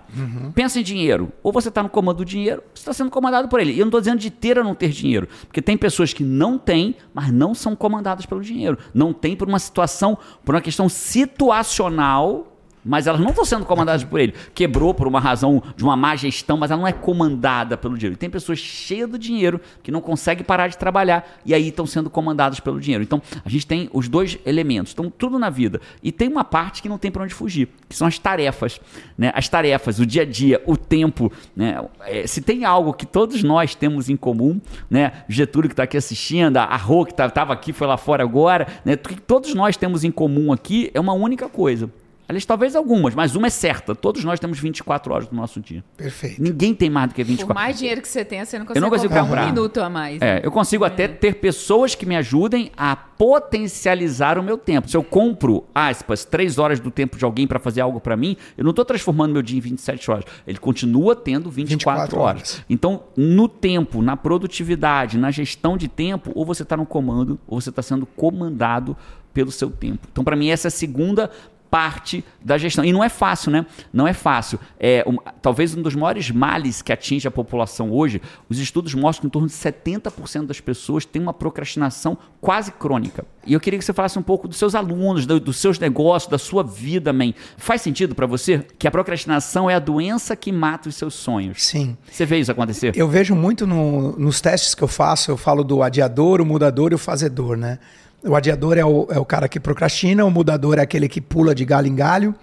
Pensa em dinheiro. Ou você está no comando do dinheiro, ou você está sendo comandado por ele. E eu não estou dizendo de ter ou não ter dinheiro. Porque tem pessoas que não têm, mas não são comandadas pelo dinheiro. Não tem por uma situação, por uma questão situacional mas elas não estão sendo comandadas por ele. Quebrou por uma razão de uma má gestão, mas ela não é comandada pelo dinheiro. E tem pessoas cheias do dinheiro que não conseguem parar de trabalhar e aí estão sendo comandadas pelo dinheiro. Então, a gente tem os dois elementos. Então, tudo na vida. E tem uma parte que não tem para onde fugir, que são as tarefas. Né? As tarefas, o dia a dia, o tempo. Né? É, se tem algo que todos nós temos em comum, né? Getúlio que está aqui assistindo, a Rô que estava aqui, foi lá fora agora, né? Todos nós temos em comum aqui é uma única coisa. Aliás, talvez algumas, mas uma é certa. Todos nós temos 24 horas do nosso dia. Perfeito. Ninguém tem mais do que Por 24. mais dinheiro que você tenha, você não Eu consegue não consigo comprar comprar. um minuto a mais. É, eu consigo até ter pessoas que me ajudem a potencializar o meu tempo. Se eu compro, aspas, 3 horas do tempo de alguém para fazer algo para mim, eu não estou transformando meu dia em 27 horas. Ele continua tendo 24, 24 horas. horas. Então, no tempo, na produtividade, na gestão de tempo, ou você está no comando, ou você está sendo comandado pelo seu tempo. Então, para mim, essa é a segunda parte da gestão. E não é fácil, né? Não é fácil. É, um- talvez um dos maiores males que atinge a população hoje, os estudos mostram que em torno de 70% das pessoas têm uma procrastinação quase crônica. E eu queria que você falasse um pouco dos seus alunos, do- dos seus negócios, da sua vida, man. Faz sentido para você que a procrastinação é a doença que mata os seus sonhos? Sim. Você vê isso acontecer? Eu vejo muito no- nos testes que eu faço, eu falo do adiador, o mudador e o fazedor, né? O adiador é o, é o cara que procrastina, o mudador é aquele que pula de galho em galho.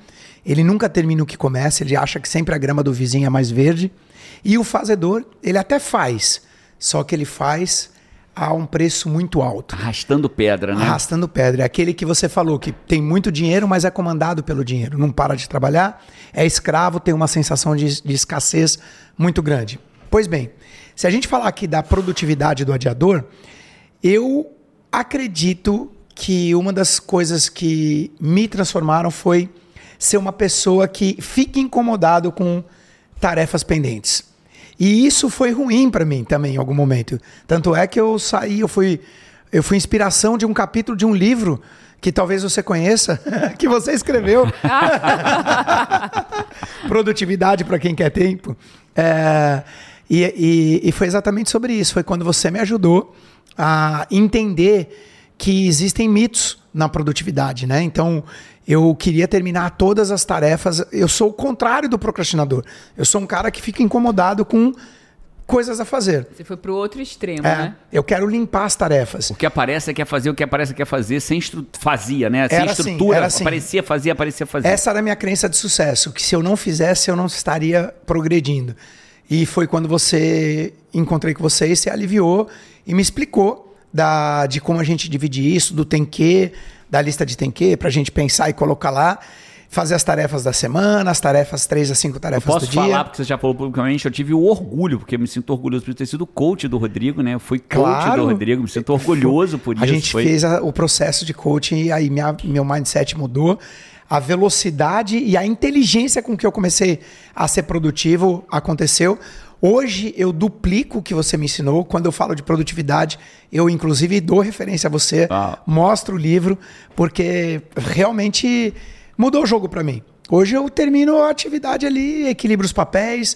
Ele nunca termina o que começa, ele acha que sempre a grama do vizinho é mais verde. E o fazedor, ele até faz, só que ele faz a um preço muito alto. Arrastando pedra, né? Arrastando pedra. É aquele que você falou que tem muito dinheiro, mas é comandado pelo dinheiro. Não para de trabalhar, é escravo, tem uma sensação de, de escassez muito grande. Pois bem, se a gente falar aqui da produtividade do adiador, eu acredito que uma das coisas que me transformaram foi ser uma pessoa que fica incomodado com tarefas pendentes. E isso foi ruim para mim também em algum momento. Tanto é que eu saí, eu fui, eu fui inspiração de um capítulo de um livro que talvez você conheça, que você escreveu. Produtividade para quem quer tempo. É, e, e- e foi exatamente sobre isso. Foi quando você me ajudou a entender que existem mitos na produtividade, né? Então, eu queria terminar todas as tarefas. Eu sou o contrário do procrastinador. Eu sou um cara que fica incomodado com coisas a fazer. Você foi pro outro extremo, É, né? eu quero limpar as tarefas. O que aparece é quer fazer, o que aparece é quer fazer, sem estru... fazia, né? Sem Era assim, estrutura, era assim. aparecia, fazia, aparecia, fazia. Essa era a minha crença de sucesso, que se eu não fizesse, eu não estaria progredindo. E foi quando você encontrei com você e você aliviou e me explicou da, de como a gente divide isso, do tem que, da lista de tem que, pra gente pensar e colocar lá, fazer as tarefas da semana, as tarefas, três a cinco tarefas Posso do falar, dia. porque você já falou publicamente, eu tive o orgulho, porque eu me sinto orgulhoso por ter sido coach do Rodrigo, né? Eu fui coach Claro. do Rodrigo, me sinto orgulhoso por a isso. gente foi... fez a- o processo de coaching e aí minha, meu mindset mudou. A velocidade e a inteligência com que eu comecei a ser produtivo aconteceu. Hoje eu duplico o que você me ensinou. Quando eu falo de produtividade, eu inclusive dou referência a você, Ah. mostro o livro, porque realmente mudou o jogo para mim. Hoje eu termino a atividade ali, equilibro os papéis,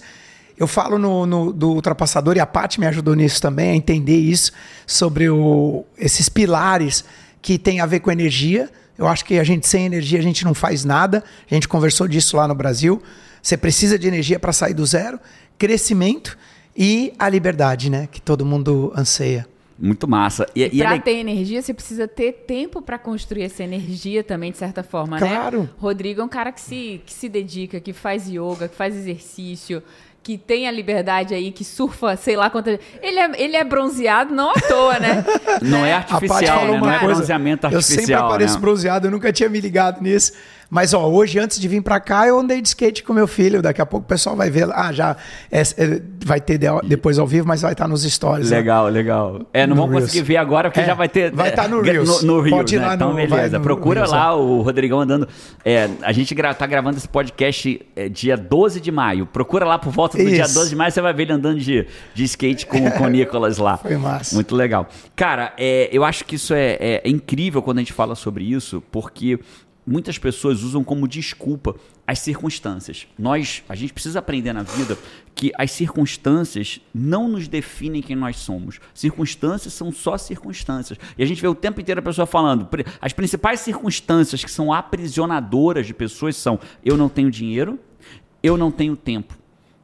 eu falo no, no- do ultrapassador e a Paty me ajudou nisso também, a entender isso, sobre o- esses pilares que tem a ver com energia. Eu acho que a gente sem energia a gente não faz nada. A gente conversou disso lá no Brasil. Você precisa de energia para sair do zero, crescimento e a liberdade, né? Que todo mundo anseia. Muito massa. E, e Pra ele- ter energia, você precisa ter tempo pra construir essa energia também, de certa forma, Claro. né? Rodrigo é um cara que se, que se dedica, que faz yoga, que faz exercício, que tem a liberdade aí, que surfa, sei lá quantas... Ele é, ele é bronzeado não à toa, né? não é artificial, né? Não é bronzeamento Eu sempre artificial. apareço né? bronzeado, eu nunca tinha me ligado nisso. Mas, ó, hoje, antes de vir pra cá, eu andei de skate com meu filho. Daqui a pouco o pessoal vai ver. Ah, já é- é- vai ter de- depois ao vivo, mas vai estar nos stories. né? Legal, legal. É, não No vamos conseguir Reels. ver agora, porque É, já vai ter. vai é, tá no Reels. No, no Pode ir né? lá Então, no- beleza. Procura Reels, lá o Rodrigão andando. É, a gente gra tá gravando esse podcast é, dia 12 de maio. Procura lá por volta do dia Isso. 12 de maio, você vai ver ele andando de, de skate com, com o Nicolas lá. Foi massa. Muito legal. Cara, é, eu acho que isso é, é- é incrível quando a gente fala sobre isso, porque muitas pessoas usam como desculpa as circunstâncias. Nós, a gente precisa aprender na vida que as circunstâncias não nos definem quem nós somos. Circunstâncias são só circunstâncias. E a gente vê o tempo inteiro a pessoa falando, as principais circunstâncias que são aprisionadoras de pessoas são eu não tenho dinheiro, eu não tenho tempo.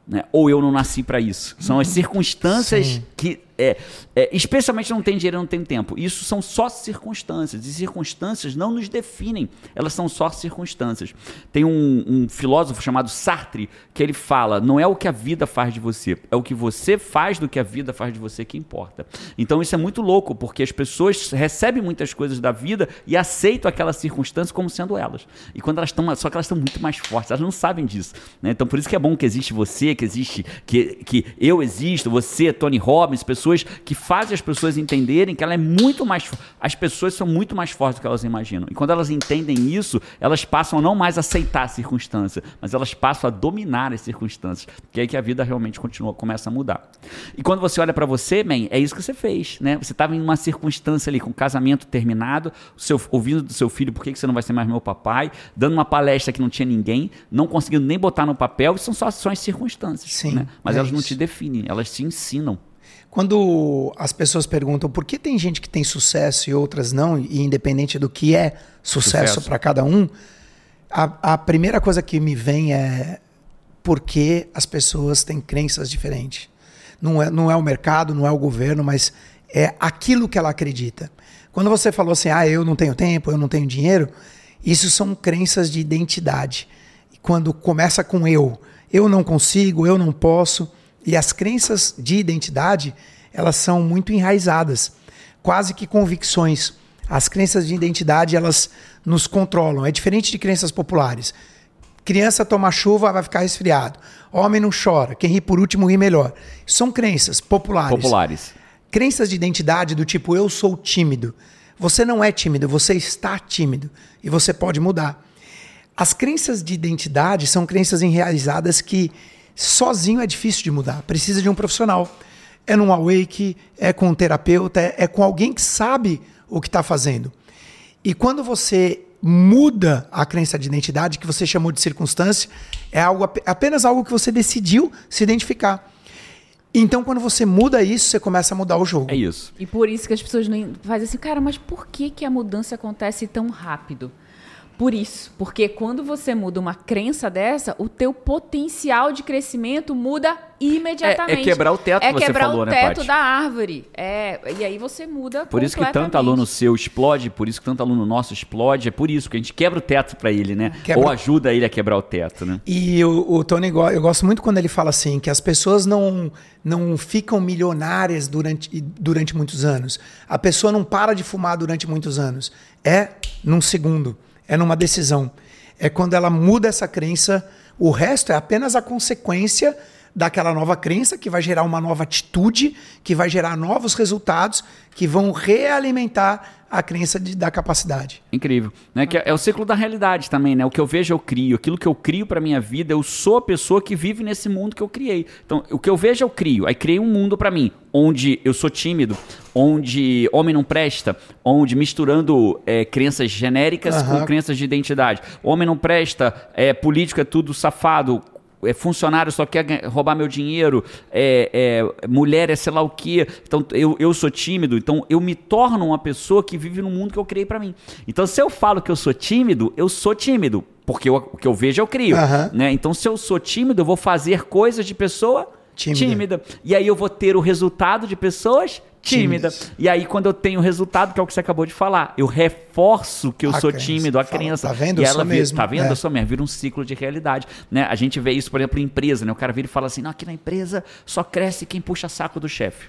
né? Ou eu não nasci para isso. São as circunstâncias Sim. que, é, é, especialmente não tem dinheiro não tem tempo. Isso são só circunstâncias. E circunstâncias não nos definem. Elas são só circunstâncias. Tem um, um filósofo chamado Sartre que ele fala: não é o que a vida faz de você, é o que você faz do que a vida faz de você que importa. Então isso é muito louco, porque as pessoas recebem muitas coisas da vida e aceitam aquelas circunstâncias como sendo elas. E quando elas estão, só que elas estão muito mais fortes, elas não sabem disso. né? Então por isso que é bom que existe você, que existe, que, que eu existo, você, Tony Robbins, pessoas que fazem as pessoas entenderem que ela é muito mais. As pessoas são muito mais fortes do que elas imaginam. E quando elas entendem isso, elas passam a não mais aceitar a circunstância, mas elas passam a dominar as circunstâncias. Que é aí que a vida realmente continua, começa a mudar. E quando você olha pra você, man, é isso que você fez, né? Você estava em uma circunstância ali com o casamento terminado, seu, ouvindo do seu filho, por que que você não vai ser mais meu papai, dando uma palestra que não tinha ninguém, não conseguindo nem botar no papel, são só são as circunstâncias. Sim, né? Mas é elas não isso. te definem, elas te ensinam. Quando as pessoas perguntam por que tem gente que tem sucesso e outras não, e independente do que é sucesso Sucesso. para cada um, a, a primeira coisa que me vem é por que as pessoas têm crenças diferentes. Não é, não é o mercado, não é o governo, mas é aquilo que ela acredita. Quando você falou assim, ah, eu não tenho tempo, eu não tenho dinheiro, isso são crenças de identidade. E Quando começa com eu, eu não consigo, eu não posso, e as crenças de identidade, elas são muito enraizadas, quase que convicções. As crenças de identidade, elas nos controlam. É diferente de crenças populares. Criança toma chuva, vai ficar resfriado. Homem não chora. Quem ri por último ri melhor. São crenças populares. Populares. Crenças de identidade do tipo eu sou tímido. Você não é tímido, você está tímido e você pode mudar. As crenças de identidade são crenças enraizadas que sozinho é difícil de mudar, precisa de um profissional. É num awake, é com um terapeuta, é, é com alguém que sabe o que está fazendo. E quando você muda a crença de identidade, que você chamou de circunstância, é algo, ap- apenas algo que você decidiu se identificar. Então, quando você muda isso, você começa a mudar o jogo. É isso. E por isso que as pessoas não fazem assim, cara, mas por que, que a mudança acontece tão rápido? Por isso, porque quando você muda uma crença dessa, o teu potencial de crescimento muda imediatamente. É- é quebrar o teto É que você quebrar falou, o né, teto da árvore. É, e aí você muda Por isso que tanto aluno seu explode, por isso que tanto aluno nosso explode, é por isso que a gente quebra o teto pra ele, né? Quebra- Ou ajuda ele a quebrar o teto, né? E o, o Tony, eu gosto muito quando ele fala assim, que as pessoas não, não ficam milionárias durante, durante muitos anos. A pessoa não para de fumar durante muitos anos. É num segundo, é numa decisão. É quando ela muda essa crença, o resto é apenas a consequência daquela nova crença que vai gerar uma nova atitude, que vai gerar novos resultados, que vão realimentar a crença de- da capacidade. Incrível. Né? Que é, o ciclo da realidade também, né? O que eu vejo, eu crio. Aquilo que eu crio pra minha vida, eu sou a pessoa que vive nesse mundo que eu criei. Então, o que eu vejo, eu crio. Aí criei um mundo pra mim, onde eu sou tímido, onde homem não presta, onde misturando é, crenças genéricas Aham. com crenças de identidade. Homem não presta, é, político é tudo safado, funcionário só quer roubar meu dinheiro, é, é, mulher é sei lá o quê. Então eu, eu sou tímido, então eu me torno uma pessoa que vive no mundo que eu criei pra mim. Então se eu falo que eu sou tímido, eu sou tímido, porque eu- o que eu vejo eu crio. Aham. Né? Então se eu sou tímido, eu vou fazer coisas de pessoa Tímida. tímida. E aí eu vou ter o resultado de pessoas tímida. E aí, quando eu tenho resultado, que é o que você acabou de falar, eu reforço que eu A sou crença. tímido, a Fala, crença. tá vendo? E ela vira- mesmo. Tá vendo? É. Eu sou mesmo. Vira um ciclo de realidade. Né? A gente vê isso, por exemplo, em empresa, né? O cara vira e fala assim: não, aqui na empresa só cresce quem puxa saco do chefe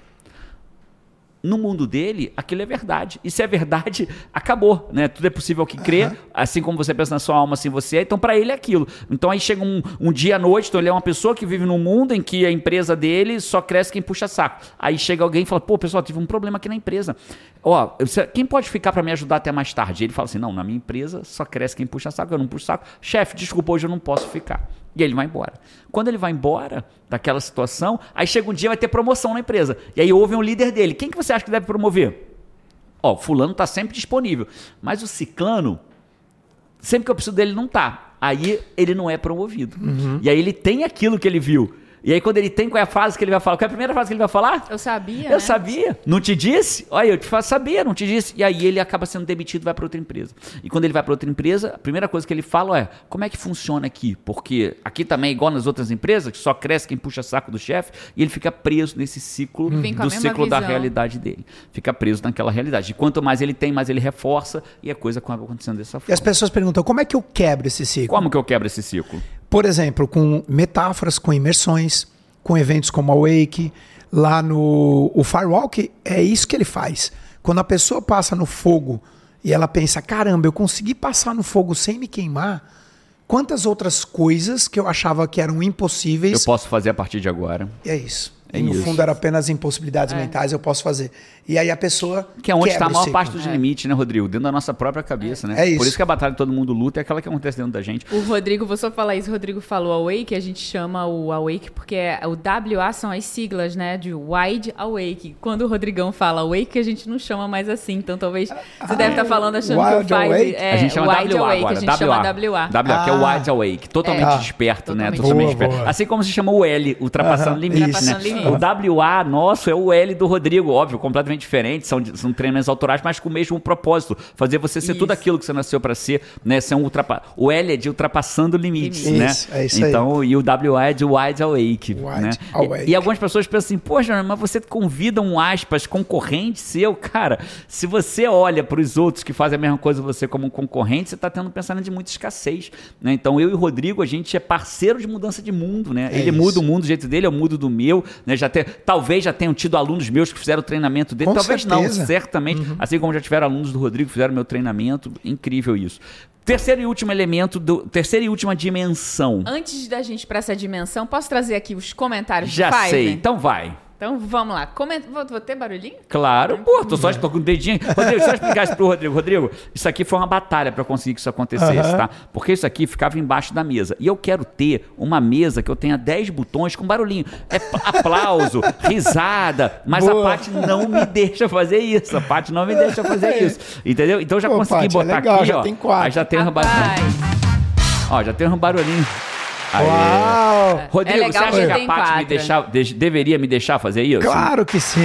no mundo dele, aquilo é verdade. E se é verdade, acabou, né? Tudo é possível que crê, assim como você pensa na sua alma, assim você é. Então, para ele é aquilo. Então, aí chega um, um dia à noite, então ele é uma pessoa que vive num mundo em que a empresa dele só cresce quem puxa saco. Aí chega alguém e fala, pô, pessoal, tive um problema aqui na empresa. Ó, quem pode ficar para me ajudar até mais tarde? Ele fala assim, não, na minha empresa só cresce quem puxa saco, eu não puxo saco. Chefe, desculpa, hoje eu não posso ficar. E ele vai embora. Quando ele vai embora daquela situação, aí chega um dia vai ter promoção na empresa. E aí houve um líder dele. Quem que você acha que deve promover? Ó, fulano tá sempre disponível. Mas o ciclano, sempre que eu preciso dele, não tá. Aí ele não é promovido. E aí ele tem aquilo que ele viu. E aí quando ele tem, qual é a frase que ele vai falar? Qual é a primeira frase que ele vai falar? Eu sabia, Eu né? sabia. Não te disse? Olha, eu te faço sabia, não te disse. E aí ele acaba sendo demitido e vai para outra empresa. E quando ele vai para outra empresa, a primeira coisa que ele fala é: como é que funciona aqui? Porque aqui também é igual nas outras empresas, que só cresce quem puxa saco do chefe, e ele fica preso nesse ciclo a do ciclo da visão. realidade dele. Fica preso naquela realidade. E quanto mais ele tem, mais ele reforça, e a coisa acaba acontecendo dessa E as forma. pessoas perguntam, como é que eu quebro esse ciclo? Como que eu quebro esse ciclo? Por exemplo, com metáforas, com imersões, com eventos como a Wake, lá no o Firewalk, é isso que ele faz. Quando a pessoa passa no fogo e ela pensa, caramba, eu consegui passar no fogo sem me queimar, quantas outras coisas que eu achava que eram Eu impossíveis, posso fazer a partir de agora. e é isso. É e no isso. fundo era apenas impossibilidades mentais, eu posso fazer. E aí a pessoa Que é onde está a maior ciclo. parte dos limites, né, Rodrigo? Dentro da nossa própria cabeça, né? É isso. Por isso que a batalha todo mundo luta é aquela que acontece dentro da gente. O Rodrigo, vou só falar isso, o Rodrigo falou Awake, a gente chama o Awake porque é, o WA são as siglas, né, de Wide Awake. Quando o Rodrigão fala Awake, a gente não chama mais assim, então talvez você deve estar falando achando Wild que o Awake? é a gente chama Wide WA Awake, agora. a gente WA. chama WA. WA, que é o Ah. Wide Awake. Totalmente É. desperto, né? Totalmente Totalmente Boa, desperto. boa. Assim como se chama o L, ultrapassando limites, né? O WA nosso é o L do Rodrigo, óbvio, completamente diferente. São, são treinamentos autorais, mas com o mesmo propósito. Fazer você ser Isso. tudo aquilo que você nasceu para ser, né? Ser um ultrapa... O L é de ultrapassando limites, né? Isso, é isso aí. então, e o WA é de Wide Awake, Wide né? Awake. E, e algumas pessoas pensam assim, poxa, mas você convida um aspas concorrente seu, cara. Se você olha para os outros que fazem a mesma coisa você como um concorrente, você está tendo um pensamento de muita escassez, né? Então eu e o Rodrigo, a gente é parceiro de mudança de mundo, né? É Ele isso. muda o mundo do jeito dele, eu mudo do meu, né? Já te, talvez já tenham tido alunos meus que fizeram o treinamento dele, Com talvez certeza. não, certamente, assim como já tiveram alunos do Rodrigo que fizeram meu treinamento, incrível isso. Terceiro e último elemento do terceira e última dimensão. Antes da gente ir pra essa dimensão, posso trazer aqui os comentários Já Five? sei, então vai. Então vamos lá. Vou, vou ter barulhinho? Claro, pô, tô só tô com o dedinho. Rodrigo, só explicar isso pro Rodrigo. Rodrigo, isso aqui foi uma batalha para conseguir que isso acontecesse, Aham. tá? Porque isso aqui ficava embaixo da mesa. E eu quero ter uma mesa que eu tenha 10 botões com barulhinho. É aplauso, risada, mas Boa. a Paty não me deixa fazer isso. A Paty não me deixa fazer isso. Entendeu? Então eu já Pô, consegui é botar legal, aqui, já ó. tem quatro. Aí já tem um barulhinho. Ó, já tem um barulhinho. Aê. Uau! Rodrigo, É legal você acha que a Paty me deixar, de- deveria me deixar fazer isso? Claro que sim.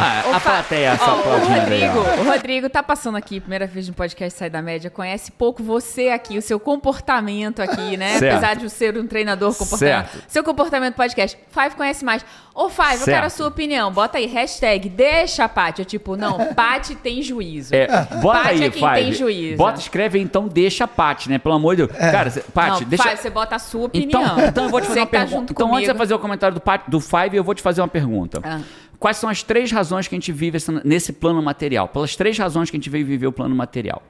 Ah, a plateia essa Ó, o aplaudindo aí, Rodrigo, o Rodrigo tá passando aqui, primeira vez no podcast Sai da Média, conhece pouco você aqui, o seu comportamento aqui, né? Certo. Apesar de ser um treinador comportamental. Certo. Seu comportamento podcast. Five conhece mais. Ô, Five, eu Certo. quero a sua opinião. Bota aí, hashtag, deixa a Paty. Eu, tipo, não, Paty tem juízo. É, bota Paty aí, é quem Five. tem juízo. Bota, escreve então, deixa a Paty, né? Pelo amor de Deus. Cara, cê- Paty, não, deixa... Five, você bota a sua Então, opinião. então eu vou te fazer Você uma tá pergunta. Então, antes de comigo. fazer o comentário do, do Five, eu vou te fazer uma pergunta. Ah. Quais são as três razões que a gente vive nesse plano material? Pelas três razões que a gente veio viver o plano material.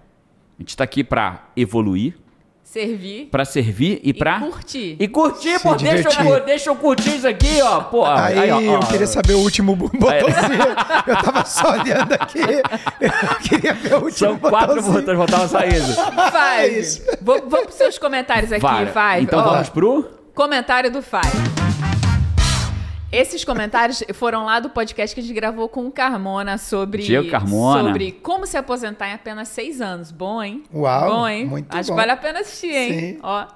A gente está aqui para evoluir, Servir para servir e para curtir. E curtir, pô, deixa eu, deixa eu curtir isso aqui, ó. Pô, Aí, ó, ó. eu queria saber o último bo- botãozinho. Eu tava só olhando aqui. Eu queria ver o último São quatro botões, voltavam saindo. É Five. isso. Vou, vamos pros seus comentários aqui, Vai. Five. Então Ó, vamos pro... Comentário do Five. Esses comentários foram lá do podcast que a gente gravou com o Carmona sobre, Diego Carmona. sobre como se aposentar em apenas seis anos. Bom, hein? Uau, Bom, hein? muito Acho bom. que vale a pena assistir, hein? Sim. Ó.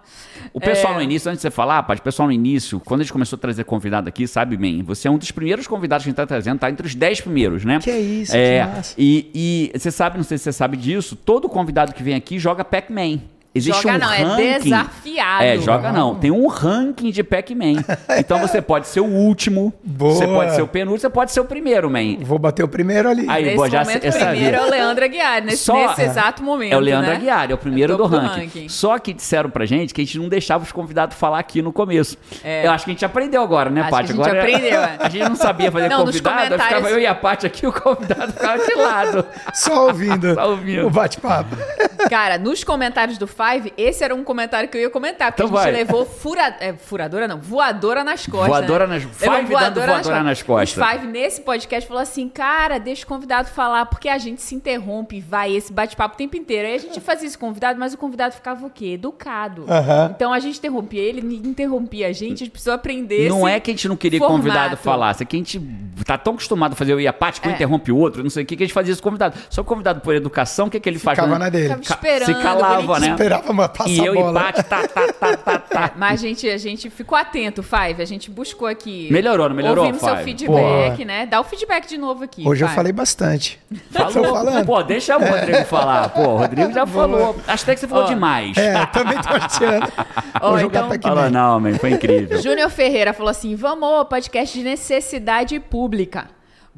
O pessoal É. no início, antes de você falar, Paty, o pessoal no início, quando a gente começou a trazer convidado aqui, sabe bem, você é um dos primeiros convidados que a gente tá trazendo, tá entre os dez primeiros, né? Que isso, é, que massa. E, e você sabe, não sei se você sabe disso, todo convidado que vem aqui joga Pac-Man. Existe Joga um não, é ranking. desafiado. É, joga não. Tem um ranking de Pac-Man. Então você pode ser o último, Boa. você pode ser o penúltimo, você pode ser o primeiro, man. Vou bater o primeiro ali. Aí, Nesse boa, já momento, eu sabia. primeiro é o Leandro Aguiar, nesse, Só- nesse exato momento. É o Leandro né? Aguiar, é o primeiro É do topo ranking. Só que disseram pra gente que a gente não deixava os convidados falar aqui no começo. É. Eu acho que a gente aprendeu agora, né, Paty? que a gente Agora aprendeu, é. A gente não sabia fazer Não, convidado, comentários- ficava eu e a Paty aqui, o convidado ficava de lado. Só ouvindo, Só ouvindo. o bate-papo. Cara, nos comentários do Five, esse era um comentário que eu ia comentar, porque Então a gente vai. levou fura... é, furadora, não, voadora nas costas. Voadora né? nas- Levou Five dando voadora nas costas. Os Five, nesse podcast, falou assim: cara, deixa o convidado falar, porque a gente se interrompe, vai esse bate-papo o tempo inteiro. Aí a gente fazia esse convidado, mas o convidado ficava o quê? Educado. Então a gente interrompia ele, ele interrompia a gente, a gente precisou aprender. Não esse é que a gente não queria formato. convidado falasse, é que a gente tá tão acostumado a fazer eu e a Paty, que um É. interrompe o outro, não sei o que, que a gente fazia isso com o convidado. Só o convidado por educação, o que, que ele faz? Ficava Quando- na dele. Ficava Ca- esperando. Se calava, bonitinho. né? Esperava uma passar E eu bola. e Paty, tá, tá, tá, tá, tá. Mas a gente, a gente ficou atento, Five. A gente buscou aqui. Melhorou, não melhorou, Ouvimos seu Five? feedback, Boa. né? Dá o feedback de novo aqui. Hoje eu Five. falei bastante. Tô Falou. falando. Pô, deixa o Rodrigo falar. Pô, o Rodrigo já falou. Acho até que você falou Ó. demais. É, também tô achando. Ó, Vou jogar então- Pac-Man. Falou, não, man, foi incrível. Júnior Ferreira falou assim: vamos, podcast de necessidade pública.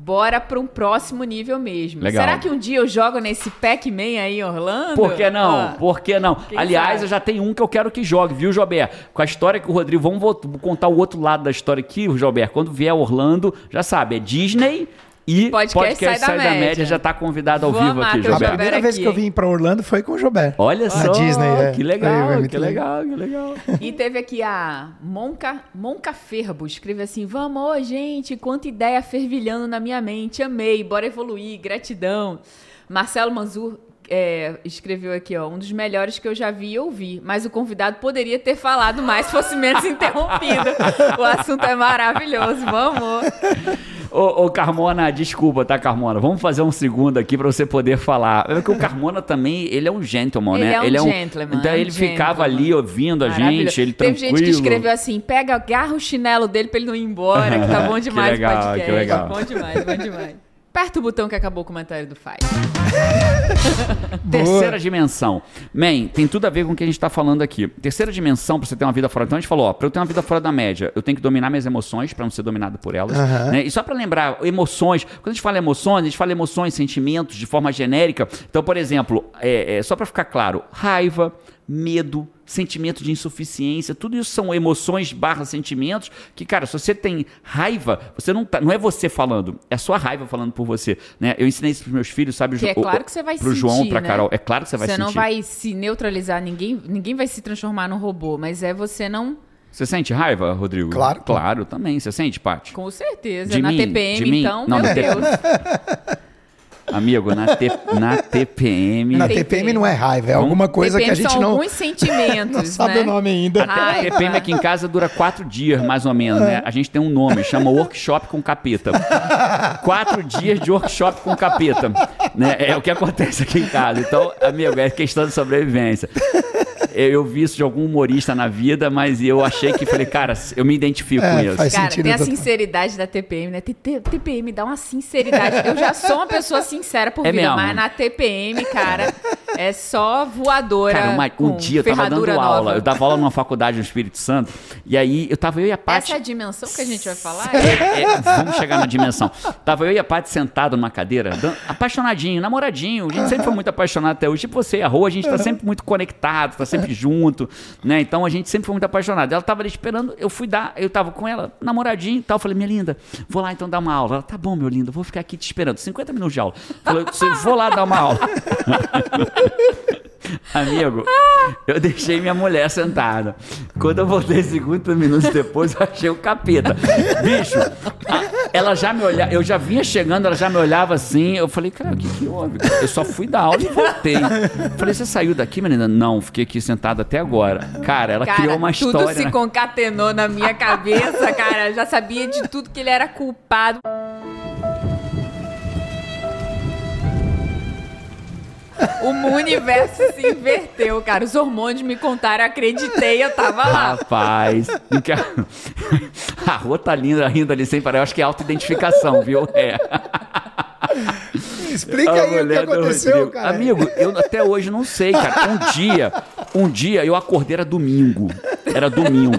Bora para um próximo nível mesmo. Legal. Será que um dia eu jogo nesse Pac-Man aí em Orlando? Por que não? Ah. Por que não? Quem Aliás, sabe? eu já tenho um que eu quero que jogue, viu, Jobert? Com a história que o Rodrigo. Vamos contar o outro lado da história aqui, Jobert. Quando vier Orlando, já sabe, é Disney e Podcast Sai da Média. já tá convidado ao Vou vivo aqui, teu A primeira vez aqui, que eu vim pra Orlando foi com o Jobert. Olha Na só, Disney, é. que legal, que legal, que legal. E teve aqui a Monca, Monca Ferbo, escreve assim: Vamos, ô, gente, quanta ideia fervilhando na minha mente, amei, bora evoluir, gratidão. Marcelo Manzur é, escreveu aqui, ó, um dos melhores que eu já vi e ouvi, mas o convidado poderia ter falado mais se fosse menos interrompido. O assunto é maravilhoso, vamos. Ô, ô, Carmona, desculpa, tá, Carmona? Vamos fazer um segundo aqui pra você poder falar. É que o Carmona também, ele é um gentleman, Ele né? é um gentleman, Então é um ele ficava ali ouvindo a gente, ele Teve tranquilo. gente que escreveu assim: pega, agarra o chinelo dele pra ele não ir embora, que tá bom Que demais legal, o podcast. que legal. Bom demais, bom demais. Aperta o botão que acabou o comentário do Fai. Terceira dimensão. Man, tem tudo a ver com o que a gente tá falando aqui. Terceira dimensão, pra você ter uma vida fora. Então a gente falou, ó, pra eu ter uma vida fora da média, eu tenho que dominar minhas emoções pra não ser dominado por elas. Aham. né? E só pra lembrar, emoções. Quando a gente fala emoções, a gente fala emoções, sentimentos de forma genérica. Então, por exemplo, é, é, só pra ficar claro, raiva, medo, sentimento de insuficiência, tudo isso são emoções barra sentimentos que, cara, se você tem raiva, você não tá, não é você falando, é a sua raiva falando por você, né? Eu ensinei isso pros meus filhos, sabe? Que é o- claro que você vai pro sentir, João, pra né? Carol, é claro que você vai Você sentir. não vai se neutralizar, ninguém, ninguém vai se transformar num robô, mas é você não. Você sente raiva, Rodrigo? Claro. Claro, também. Você sente, Paty? Com certeza. De na mim? TPM, De mim? então, Não, meu Deus. Amigo, na, T- na TPM... Na TPM. TPM não é raiva, é alguma coisa que a TPM gente são não, alguns sentimentos. não sabe né? o nome ainda. Ah, A TPM aqui em casa dura quatro dias, mais ou menos, né? A gente tem um nome, chama Workshop com Capeta. Quatro dias de workshop com capeta. Né? É o que acontece aqui em casa. Então, amigo, é questão de sobrevivência. Eu, eu vi isso de algum humorista na vida, mas eu achei que falei, cara, eu me identifico É, com isso. faz Cara, tem a sinceridade da TPM, né? TPM dá uma sinceridade. Eu já sou uma pessoa sincera por É vida, mesmo? mas na TPM, cara, é só voadora. Cara, uma- um com dia eu tava dando ferradura aula, nova. eu dava aula numa faculdade no Espírito Santo, e aí eu tava eu e a Paty... Essa é a dimensão que a gente vai falar? É, é, vamos chegar na dimensão. Tava eu e a Paty sentado numa cadeira, apaixonadinho, namoradinho. A gente sempre foi muito apaixonado até hoje. Tipo você e a Rô, a gente tá sempre muito conectado, tá sempre junto, né? Então a gente sempre foi muito apaixonado. Ela tava ali esperando, eu fui dar, eu tava com ela, namoradinho e tal. Falei, minha linda, vou lá então dar uma aula. Ela, tá bom, meu lindo, vou ficar aqui te esperando. 50 minutos de aula. Falei, "Você- vou lá dar uma aula. Amigo, eu deixei minha mulher sentada. Quando eu voltei 50 minutos depois, eu achei o capeta. Bicho, a- ela já me olhava, eu já vinha chegando, ela já me olhava assim. Eu falei, cara, o que que houve? Eu só fui dar aula e voltei. Falei, você saiu daqui, menina? Não, fiquei aqui sentado até agora. Cara, ela Cara, criou uma tudo história. se né? concatenou na minha cabeça, cara. Eu já sabia de tudo que ele era culpado. O universo se inverteu, cara. Os hormônios me contaram, eu acreditei, eu tava lá. Rapaz, a rua tá linda ainda ali sem parar. Eu acho que é autoidentificação, viu? É. Explica A aí o que aconteceu, Rodrigo. cara. Amigo, eu até hoje não sei, cara. Um dia, um dia eu acordei, era domingo. Era domingo.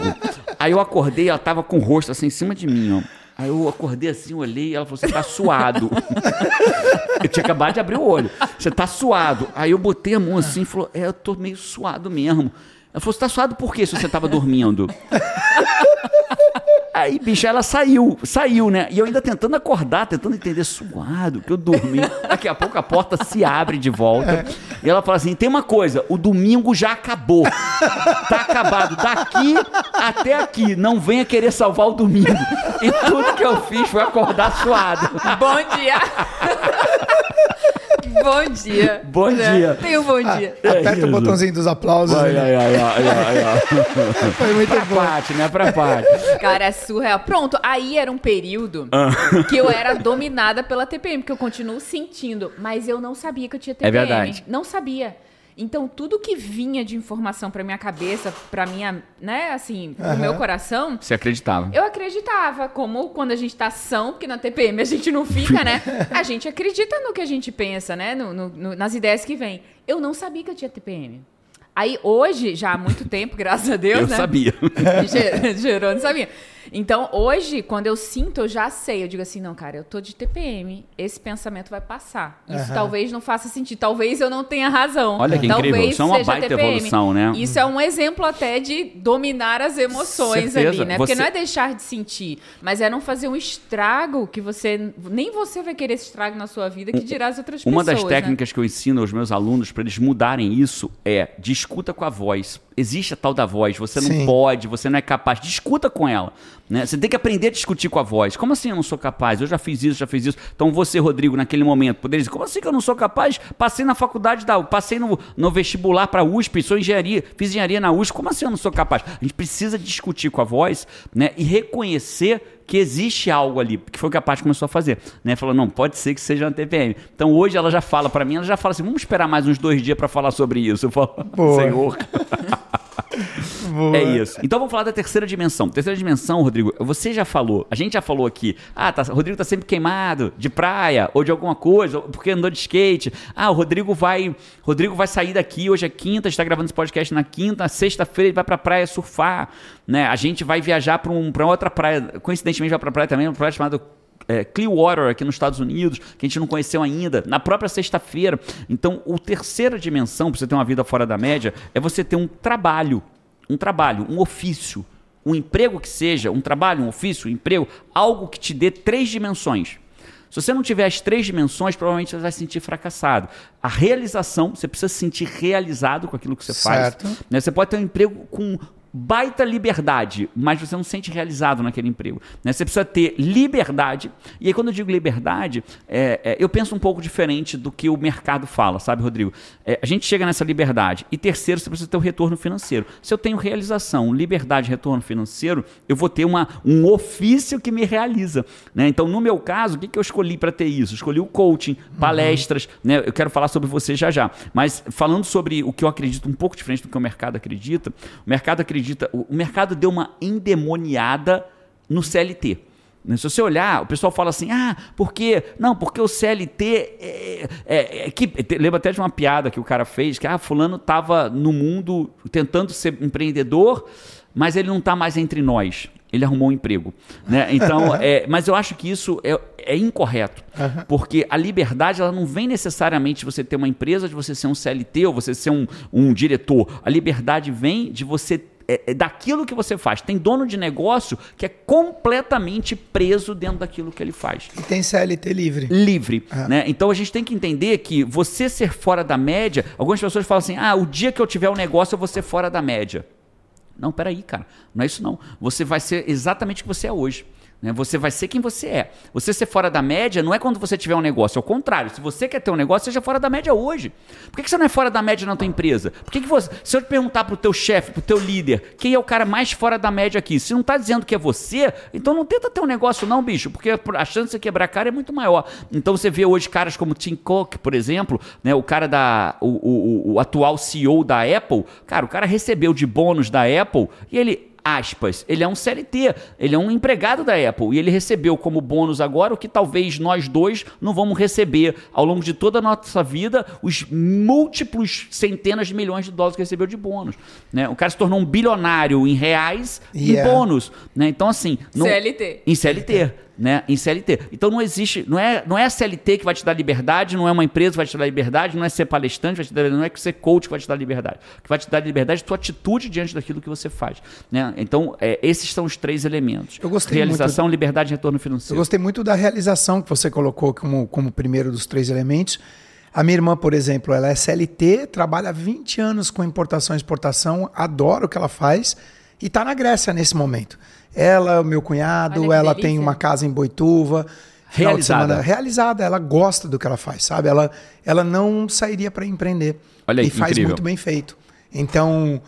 Aí eu acordei, ela tava com o rosto assim em cima de mim, ó. Aí eu acordei assim, olhei, ela falou: Você tá suado. eu tinha acabado de abrir o olho. Você tá suado. Aí eu botei a mão assim e falou: É, eu tô meio suado mesmo. Ela falou: Você tá suado por quê se você tava dormindo? Aí, bicho, ela saiu, saiu, né? E eu ainda tentando acordar, tentando entender, suado, que eu dormi. Daqui a pouco a porta se abre de volta. E ela fala assim: tem uma coisa, o domingo já acabou. Tá acabado. Daqui até aqui. Não venha querer salvar o domingo. E tudo que eu fiz foi acordar suado. Bom dia. Bom dia. Bom né? dia. Tem um bom dia. É Aperta isso. o botãozinho dos aplausos. Ai, né? ai, ai, ai, ai, ai. Foi muito Pra bom. parte, né? Pra parte. Cara, é surreal. Pronto, aí era um período que eu era dominada pela TPM, porque eu continuo sentindo, mas eu não sabia que eu tinha TPM. verdade. Não sabia. Então, tudo que vinha de informação pra minha cabeça, pra minha, né, assim, pro meu coração, Você acreditava? eu acreditava, como quando a gente tá são, porque na TPM a gente não fica, né? A gente acredita no que a gente pensa, né? No- no- no- nas ideias que vem. Eu não sabia que eu tinha TPM. Aí hoje, já há muito tempo, graças a Deus, Eu né? sabia. Ge- Gerou, não sabia. Então, hoje, quando eu sinto, eu já sei. Eu digo assim, não, cara, eu tô de TPM. Esse pensamento vai passar. Isso Aham. talvez não faça sentido. Talvez eu não tenha razão. Olha que talvez incrível. Isso é uma seja baita TPM. evolução, né? Isso é um exemplo até de dominar as emoções Certeza. ali, né? Porque Você- não é deixar de sentir, mas é não fazer um estrago que você... Nem você vai querer esse estrago na sua vida, que dirá as outras Uma pessoas, das né? técnicas que eu ensino aos meus alunos para eles mudarem isso é discuta com a voz. Existe a tal da voz, você não Sim. pode, você não é capaz. Discuta com ela. Né? Você tem que aprender a discutir com a voz. Como assim eu não sou capaz? Eu já fiz isso, já fiz isso. Então você, Rodrigo, naquele momento, poderia dizer: como assim que eu não sou capaz? Passei na faculdade da passei no, no vestibular para USP, sou engenharia, fiz engenharia na USP. Como assim eu não sou capaz? A gente precisa discutir com a voz né? e reconhecer que existe algo ali, que foi o que a Paty começou a fazer, né? Falou, não, pode ser que seja uma TPM. Então hoje ela já fala pra mim, ela já fala assim, vamos esperar mais uns dois dias pra falar sobre isso. Eu falo, Boa. Senhor, Boa. é isso. Então vamos falar da terceira dimensão. Terceira dimensão, Rodrigo, você já falou, a gente já falou aqui, ah, tá, o Rodrigo tá sempre queimado de praia ou de alguma coisa, porque andou de skate. Ah, o Rodrigo vai, Rodrigo vai sair daqui, hoje é quinta, está gravando esse podcast na quinta, sexta-feira ele vai pra praia surfar, né? A gente vai viajar pra, um, pra outra praia, coincidentemente vai pra praia também, uma praia chamada é, Clearwater aqui nos Estados Unidos, que a gente não conheceu ainda, na própria sexta-feira. Então, o terceira dimensão para você ter uma vida fora da média é você ter um trabalho, um trabalho, um ofício, um emprego que seja, um trabalho, um ofício, um emprego, algo que te dê três dimensões. Se você não tiver as três dimensões, provavelmente você vai se sentir fracassado. A realização, você precisa se sentir realizado com aquilo que você Certo. faz. Né? Você pode ter um emprego com baita liberdade, mas você não se sente realizado naquele emprego. né? Você precisa ter liberdade. E aí, quando eu digo liberdade, é, é, eu penso um pouco diferente do que o mercado fala, sabe, Rodrigo? É, a gente chega nessa liberdade. E terceiro, você precisa ter o retorno financeiro. Se eu tenho realização, liberdade e retorno financeiro, eu vou ter uma, um ofício que me realiza. né? Então, no meu caso, o que, que eu escolhi para ter isso? Eu escolhi o coaching, palestras, né? eu quero falar sobre você já já. Mas falando sobre o que eu acredito um pouco diferente do que o mercado acredita, o mercado acredita, o, o mercado deu uma endemoniada no CLT. né? Se você olhar, o pessoal fala assim: ah, porque. Não, porque o CLT. É, é, é que, te- lembro até de uma piada que o cara fez: que ah, Fulano estava no mundo tentando ser empreendedor, mas ele não está mais entre nós. Ele arrumou um emprego. Né? Então, é, mas eu acho que isso é, é incorreto. Porque a liberdade ela não vem necessariamente de você ter uma empresa, de você ser um CLT ou você ser um, um diretor. A liberdade vem de você é, é daquilo que você faz. Tem dono de negócio que é completamente preso dentro daquilo que ele faz. E tem CLT livre. Livre. Ah. Né? Então a gente tem que entender que você ser fora da média, algumas pessoas falam assim: ah, o dia que eu tiver um negócio eu vou ser fora da média. Não, peraí, cara. Não é isso não. Você vai ser exatamente o que você é hoje. Né? Você vai ser quem você é. Você ser fora da média não é quando você tiver um negócio. Ao contrário, se você quer ter um negócio, seja fora da média hoje. Por que, que você não é fora da média na tua empresa? Por que, que você. Se eu te perguntar pro teu chefe, pro teu líder, quem é o cara mais fora da média aqui? Se não tá dizendo que é você, então não tenta ter um negócio, não, bicho, porque a chance de você quebrar a cara é muito maior. Então você vê hoje caras como Tim Cook, por exemplo, né? O cara da. O- o- o atual CEO da Apple, cara, o cara recebeu de bônus da Apple e ele aspas, ele é um CLT, ele é um empregado da Apple e ele recebeu como bônus agora o que talvez nós dois não vamos receber ao longo de toda a nossa vida, os múltiplos centenas de milhões de dólares que recebeu de bônus. Né? O cara se tornou um bilionário em reais Yeah. em bônus. Né? Então, assim. Não, CLT. Em CLT. Né, em CLT. Então não existe, não é, não é a CLT que vai te dar liberdade, não é uma empresa que vai te dar liberdade, não é ser palestrante, vai te dar, não é ser coach que vai te dar liberdade. O que vai te dar liberdade é a tua atitude diante daquilo que você faz. Né? Então, é, esses são os três elementos. Eu gostei Realização, liberdade e retorno Eu financeiro. gostei muito da realização que você colocou como, como primeiro dos três elementos. A minha irmã, por exemplo, ela é CLT, trabalha há 20 anos com importação e exportação, adora o que ela faz e está na Grécia nesse momento. Ela, o meu cunhado, ela delícia. tem uma casa em Boituva. final de Realizada. semana- realizada, ela gosta do que ela faz, sabe? Ela, ela não sairia para empreender. Olha aí, e faz incrível. muito bem feito. Então,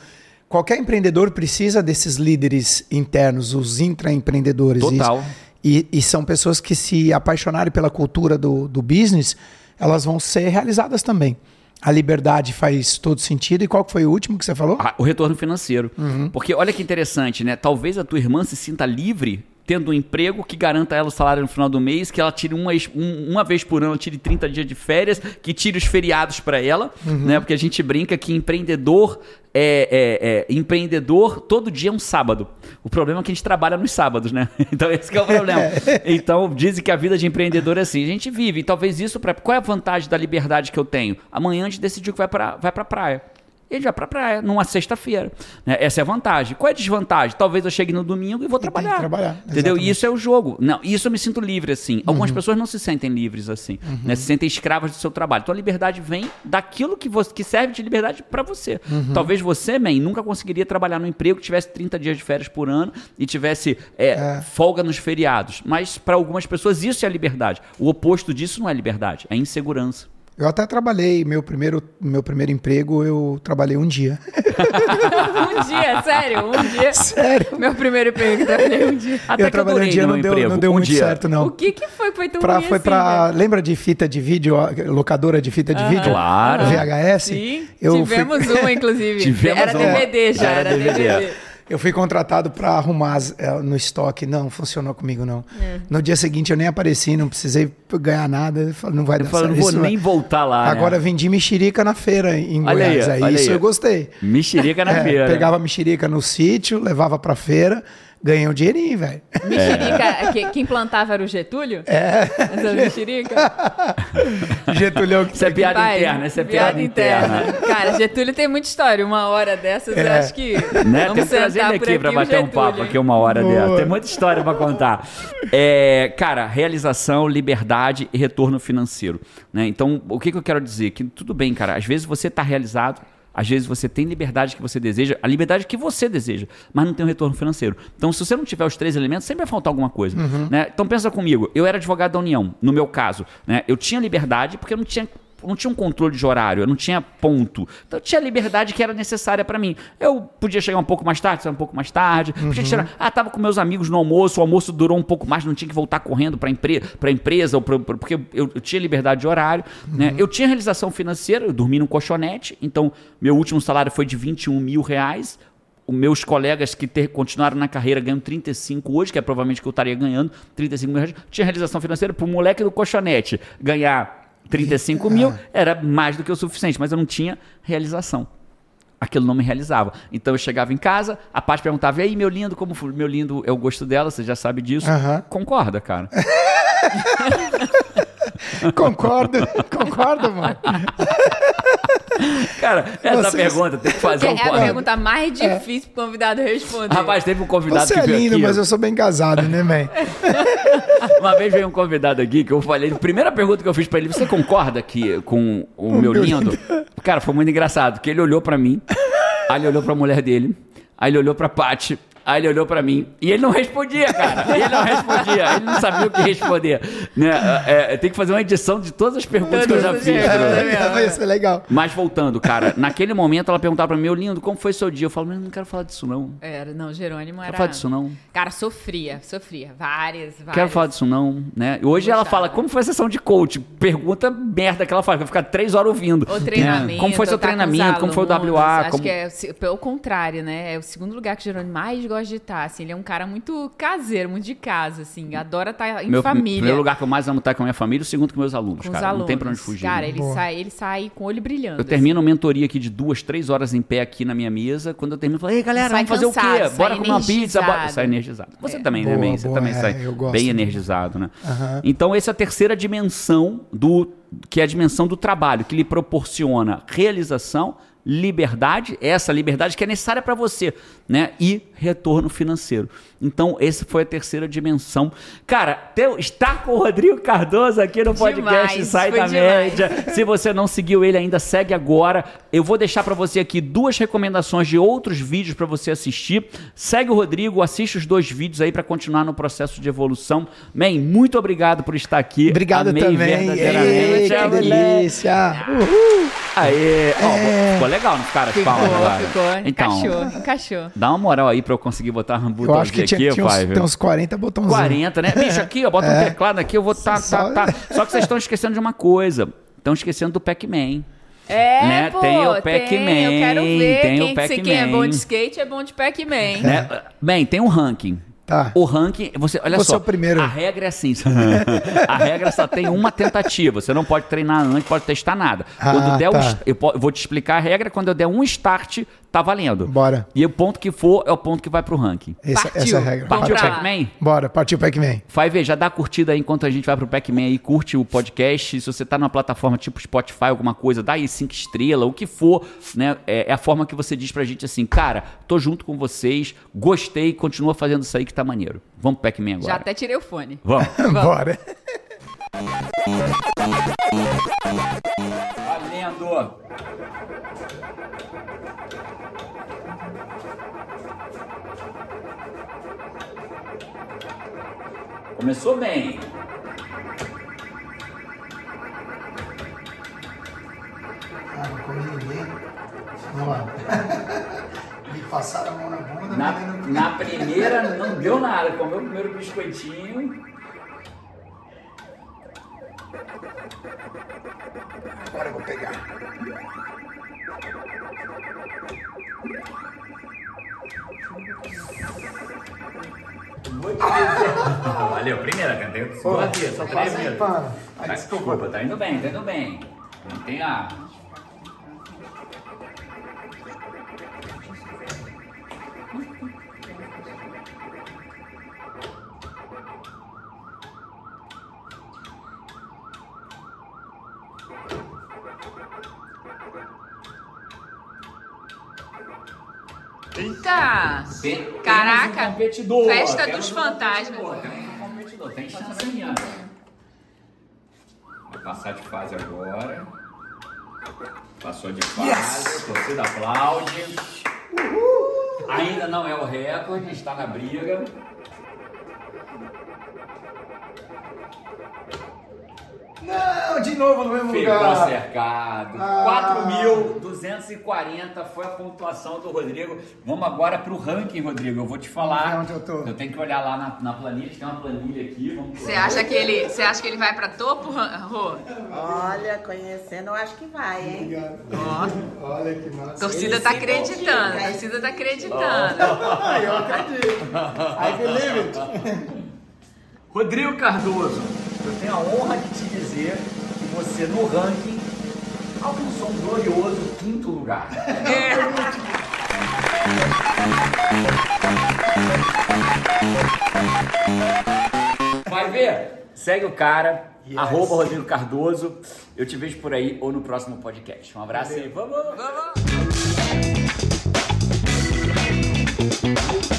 qualquer empreendedor precisa desses líderes internos, os intraempreendedores. Total. E, e são pessoas que se apaixonarem pela cultura do, do business, elas vão ser realizadas também. A liberdade faz todo sentido. E qual foi o último que você falou? Ah, o retorno financeiro. Uhum. Porque olha que interessante, né? Talvez a tua irmã se sinta livre tendo um emprego que garanta ela o salário no final do mês, que ela tire uma, um- uma vez por ano, ela tire 30 dias de férias, que tire os feriados para ela, Uhum. né? Porque a gente brinca que empreendedor é, é- é- empreendedor todo dia é um sábado. O problema é que a gente trabalha nos sábados, né? Então esse que é o problema. Então dizem que a vida de empreendedor é assim, a gente vive. E talvez isso para qual é a vantagem da liberdade que eu tenho? Amanhã a gente decidiu que vai para vai para praia. Ele vai pra praia numa sexta-feira. né? Essa é a vantagem. Qual é a desvantagem? Talvez eu chegue no domingo e vou trabalhar. trabalhar, Entendeu? E isso é o jogo. Não, isso eu me sinto livre assim. Algumas Uhum. pessoas não se sentem livres assim. né? Se sentem escravas do seu trabalho. Então a liberdade vem daquilo que, você, que serve de liberdade pra você. Uhum. Talvez você, man, nunca conseguiria trabalhar num emprego que tivesse 30 dias de férias por ano e tivesse é, folga nos feriados. Mas pra algumas pessoas isso é liberdade. O oposto disso não é liberdade, é insegurança. Eu até trabalhei, meu primeiro, meu primeiro emprego, eu trabalhei um dia. um dia, sério, um dia. Sério? Meu primeiro emprego, eu trabalhei um dia. Até eu que trabalhei um durei dia, não deu, emprego, não deu um muito dia. certo, não. O que que foi que foi tão Pra, ruim foi assim, pra. velho? Lembra de fita de vídeo, locadora de fita de vídeo? Claro. VHS? Sim, Eu fui- tivemos uma, inclusive. Tivemos era uma. DVD já, Era era, DVD. DVD. Eu fui contratado para arrumar as- é, no estoque. Não, funcionou comigo, não. É. No dia seguinte eu nem apareci, não precisei ganhar nada. Não vai Eu dar falo, certo. não vou Isso vai- nem voltar lá. Agora né? vendi mexerica na feira em Olha Goiás. Aí, olha isso aí. eu gostei. Mexerica na É, feira. Pegava mexerica no sítio, levava pra feira, ganhei um dinheirinho, velho. Mexerica, que, quem plantava era o Getúlio? É. Essa mexerica? Getulhão que Isso é piada Pai, interna, isso é piada, interna. Cara, Getúlio tem muita história. Uma hora dessas, eu É. acho que. Né? Vamos Tem que trazer sentar ele por aqui pra bater um papo hein? aqui uma hora Boa. dela. Tem muita história pra contar. É, cara, realização, liberdade e retorno financeiro. Né? Então, o que, que eu quero dizer? Que tudo bem, cara. Às vezes você tá realizado, às vezes você tem liberdade que você deseja, a liberdade que você deseja, mas não tem um retorno financeiro. Então, se você não tiver os três elementos, sempre vai faltar alguma coisa. Né? Então, pensa comigo. Eu era advogado da União, no meu caso. Né? Eu tinha liberdade porque eu não tinha não tinha um controle de horário, eu não tinha ponto. Então eu tinha a liberdade que era necessária pra mim. Eu podia chegar um pouco mais tarde, sair um pouco mais tarde. Podia chegar, ah, tava com meus amigos no almoço, o almoço durou um pouco mais, não tinha que voltar correndo pra, empre pra empresa, ou pra- pra- porque eu, eu tinha liberdade de horário. Né? Eu tinha realização financeira, eu dormi num colchonete, então meu último salário foi de 21 mil reais. Os meus colegas que ter, continuaram na carreira ganham 35 hoje, que é provavelmente que eu estaria ganhando, 35 mil reais. Tinha realização financeira para o moleque do colchonete ganhar 35 mil, era mais do que o suficiente, mas eu não tinha realização. Aquilo não me realizava. Então eu chegava em casa, a Paty perguntava: E aí, meu lindo, como foi? Meu lindo é o gosto dela, você já sabe disso. Concorda, cara? Concordo, concordo, mano. Cara, essa Vocês- pergunta tem que fazer Que um é a pergunta mais difícil pro convidado responder. Rapaz, teve um convidado Você que é veio lindo, aqui. mas eu sou bem casado, né, man? Uma vez veio um convidado aqui que eu falei, a primeira pergunta que eu fiz pra ele, você concorda que com o meu meu lindo? Cara, foi muito engraçado, que ele olhou pra mim, aí ele olhou pra mulher dele, aí ele olhou pra Paty, aí ele olhou pra mim, e ele não respondia, cara. Ele não respondia, ele não sabia o que responder. Né? É, é, tem que fazer uma edição de todas as perguntas que eu já fiz. perguntas. Bruno. É mesmo. Vai ser legal. Mas voltando, cara, naquele momento ela perguntava pra mim, meu lindo, como foi seu dia? Eu falo, mas não quero falar disso não. Não Era, não, Jerônimo era. quero falar disso não. Cara, sofria, sofria. Várias, várias. Quero falar disso não, né? E Hoje ela fala, como foi a sessão de coach? Pergunta merda que ela faz, vai ficar três horas ouvindo. O treinamento. Né? Como foi seu tá com treinamento? Como foi o. WA? Acho Como... que é pelo contrário, né? É o segundo lugar que Jerônimo mais gosta de estar, assim. Ele é um cara muito caseiro, muito de casa, assim. Adora estar em Meu família. primeiro lugar que eu mais amo estar com a minha família, o segundo com meus alunos, com cara. os alunos. Não tem pra onde fugir. Cara, né? ele Boa. sai, ele sai com o olho brilhando. Eu termino uma mentoria aqui de duas, três horas em pé aqui na minha mesa. Quando eu termino, eu falo, ei, galera, Sai vamos fazer o quê? Bora comer uma pizza? Bora... Sai energizado. Você É. também, né, Boa, Man? Você boa, também é, sai bem energizado, né? Aham. Então, essa é a terceira dimensão do que é a dimensão do trabalho, que lhe proporciona realização, liberdade, essa liberdade que é necessária para você, né? E retorno financeiro. Então, essa foi a terceira dimensão. Cara, ter, estar com o Rodrigo Cardoso aqui no podcast Demais, Sai da demais. Média. Se você não seguiu ele ainda, segue agora. Eu vou deixar para você aqui duas recomendações de outros vídeos para você assistir. Segue o Rodrigo, assiste os dois vídeos aí para continuar no processo de evolução. Man, muito obrigado por estar aqui. Obrigado Amei também. verdadeiramente Ei, que delícia. Uhul. Aê. Ó, É. legal, não cara? Ficou, Palmas agora. ficou. Então, Encaixou, encaixou. dá uma moral aí para eu conseguir botar um Eu acho que botãozinho tinha, aqui, tinha uns, pai. tem uns 40 botãozinhos. 40, né? Bicho, aqui, ó, bota um teclado aqui, eu vou tá, tá, Só- tá. Só que vocês estão esquecendo de uma coisa. Estão esquecendo do Pac-Man. É, Né? pô, Tem o Pac-Man, Eu quero ver tem o quem, se quem é bom Pac-Man. de skate é bom de Pac-Man. Né? Bem, tem um ranking. Tá. O ranking, você, olha Você só. é o primeiro. A regra é assim. a regra só tem uma tentativa. Você não pode treinar antes, pode testar nada. Quando Ah, der um tá. po- eu vou te explicar a regra. Quando eu der um start, tá valendo. Bora. E o ponto que for é o ponto que vai pro ranking. Essa, Partiu. essa é a regra. Partiu o. Pac-Man? Bora, partiu Pac-Man. Vai ver, já dá curtida aí enquanto a gente vai pro Pac-Man aí, curte o podcast. Se você tá numa plataforma tipo Spotify, alguma coisa, dá aí cinco estrelas, o que for, né? É, é a forma que você diz pra gente assim, cara, tô junto com vocês, gostei, continua fazendo isso aí que tá maneiro. Vamos pro Pac-Man agora. Já até tirei o fone. Vamos. Bora. Valendo! Começou bem. Ah, não comi ninguém. Vamos lá. Me passaram a mão na bunda. Na, não- na primeira não deu nada, comeu o primeiro biscoitinho. Agora eu vou pegar. Valeu, primeira. Tem Pô, aqui, só passa aí, pano. Ai, Tá, desculpa. desculpa, tá indo bem, tá indo bem. Não tem a. Eita! Tem- temos Caraca, um competidor, festa dos fantasmas. competidor, tem chance ainda. Vai passar de fase agora. Passou de fase, torcida aplaude. Ainda não é o recorde, está na briga. Não, de novo no mesmo Ficou lugar. cercado. Ah. 4.240 foi a pontuação do Rodrigo. Vamos agora pro ranking, Rodrigo. Eu vou te falar. Onde eu tô. tenho que olhar lá na, na planilha. Tem uma planilha aqui. Você acha que ele, você acha que ele vai pra topo, Rô? Olha, conhecendo, eu acho que vai, hein? Ó, Olha que massa. torcida Ele tá acreditando, motiva. torcida tá acreditando. Ah, eu acredito. I believe it. Rodrigo Cardoso, eu tenho a honra de te dizer que você, no ranking, alcançou um glorioso quinto lugar. É. Vai ver? Segue o cara, yes. arroba Rodrigo Cardoso. Eu te vejo por aí ou no próximo podcast. Um abraço Valeu. e vamos! vamos.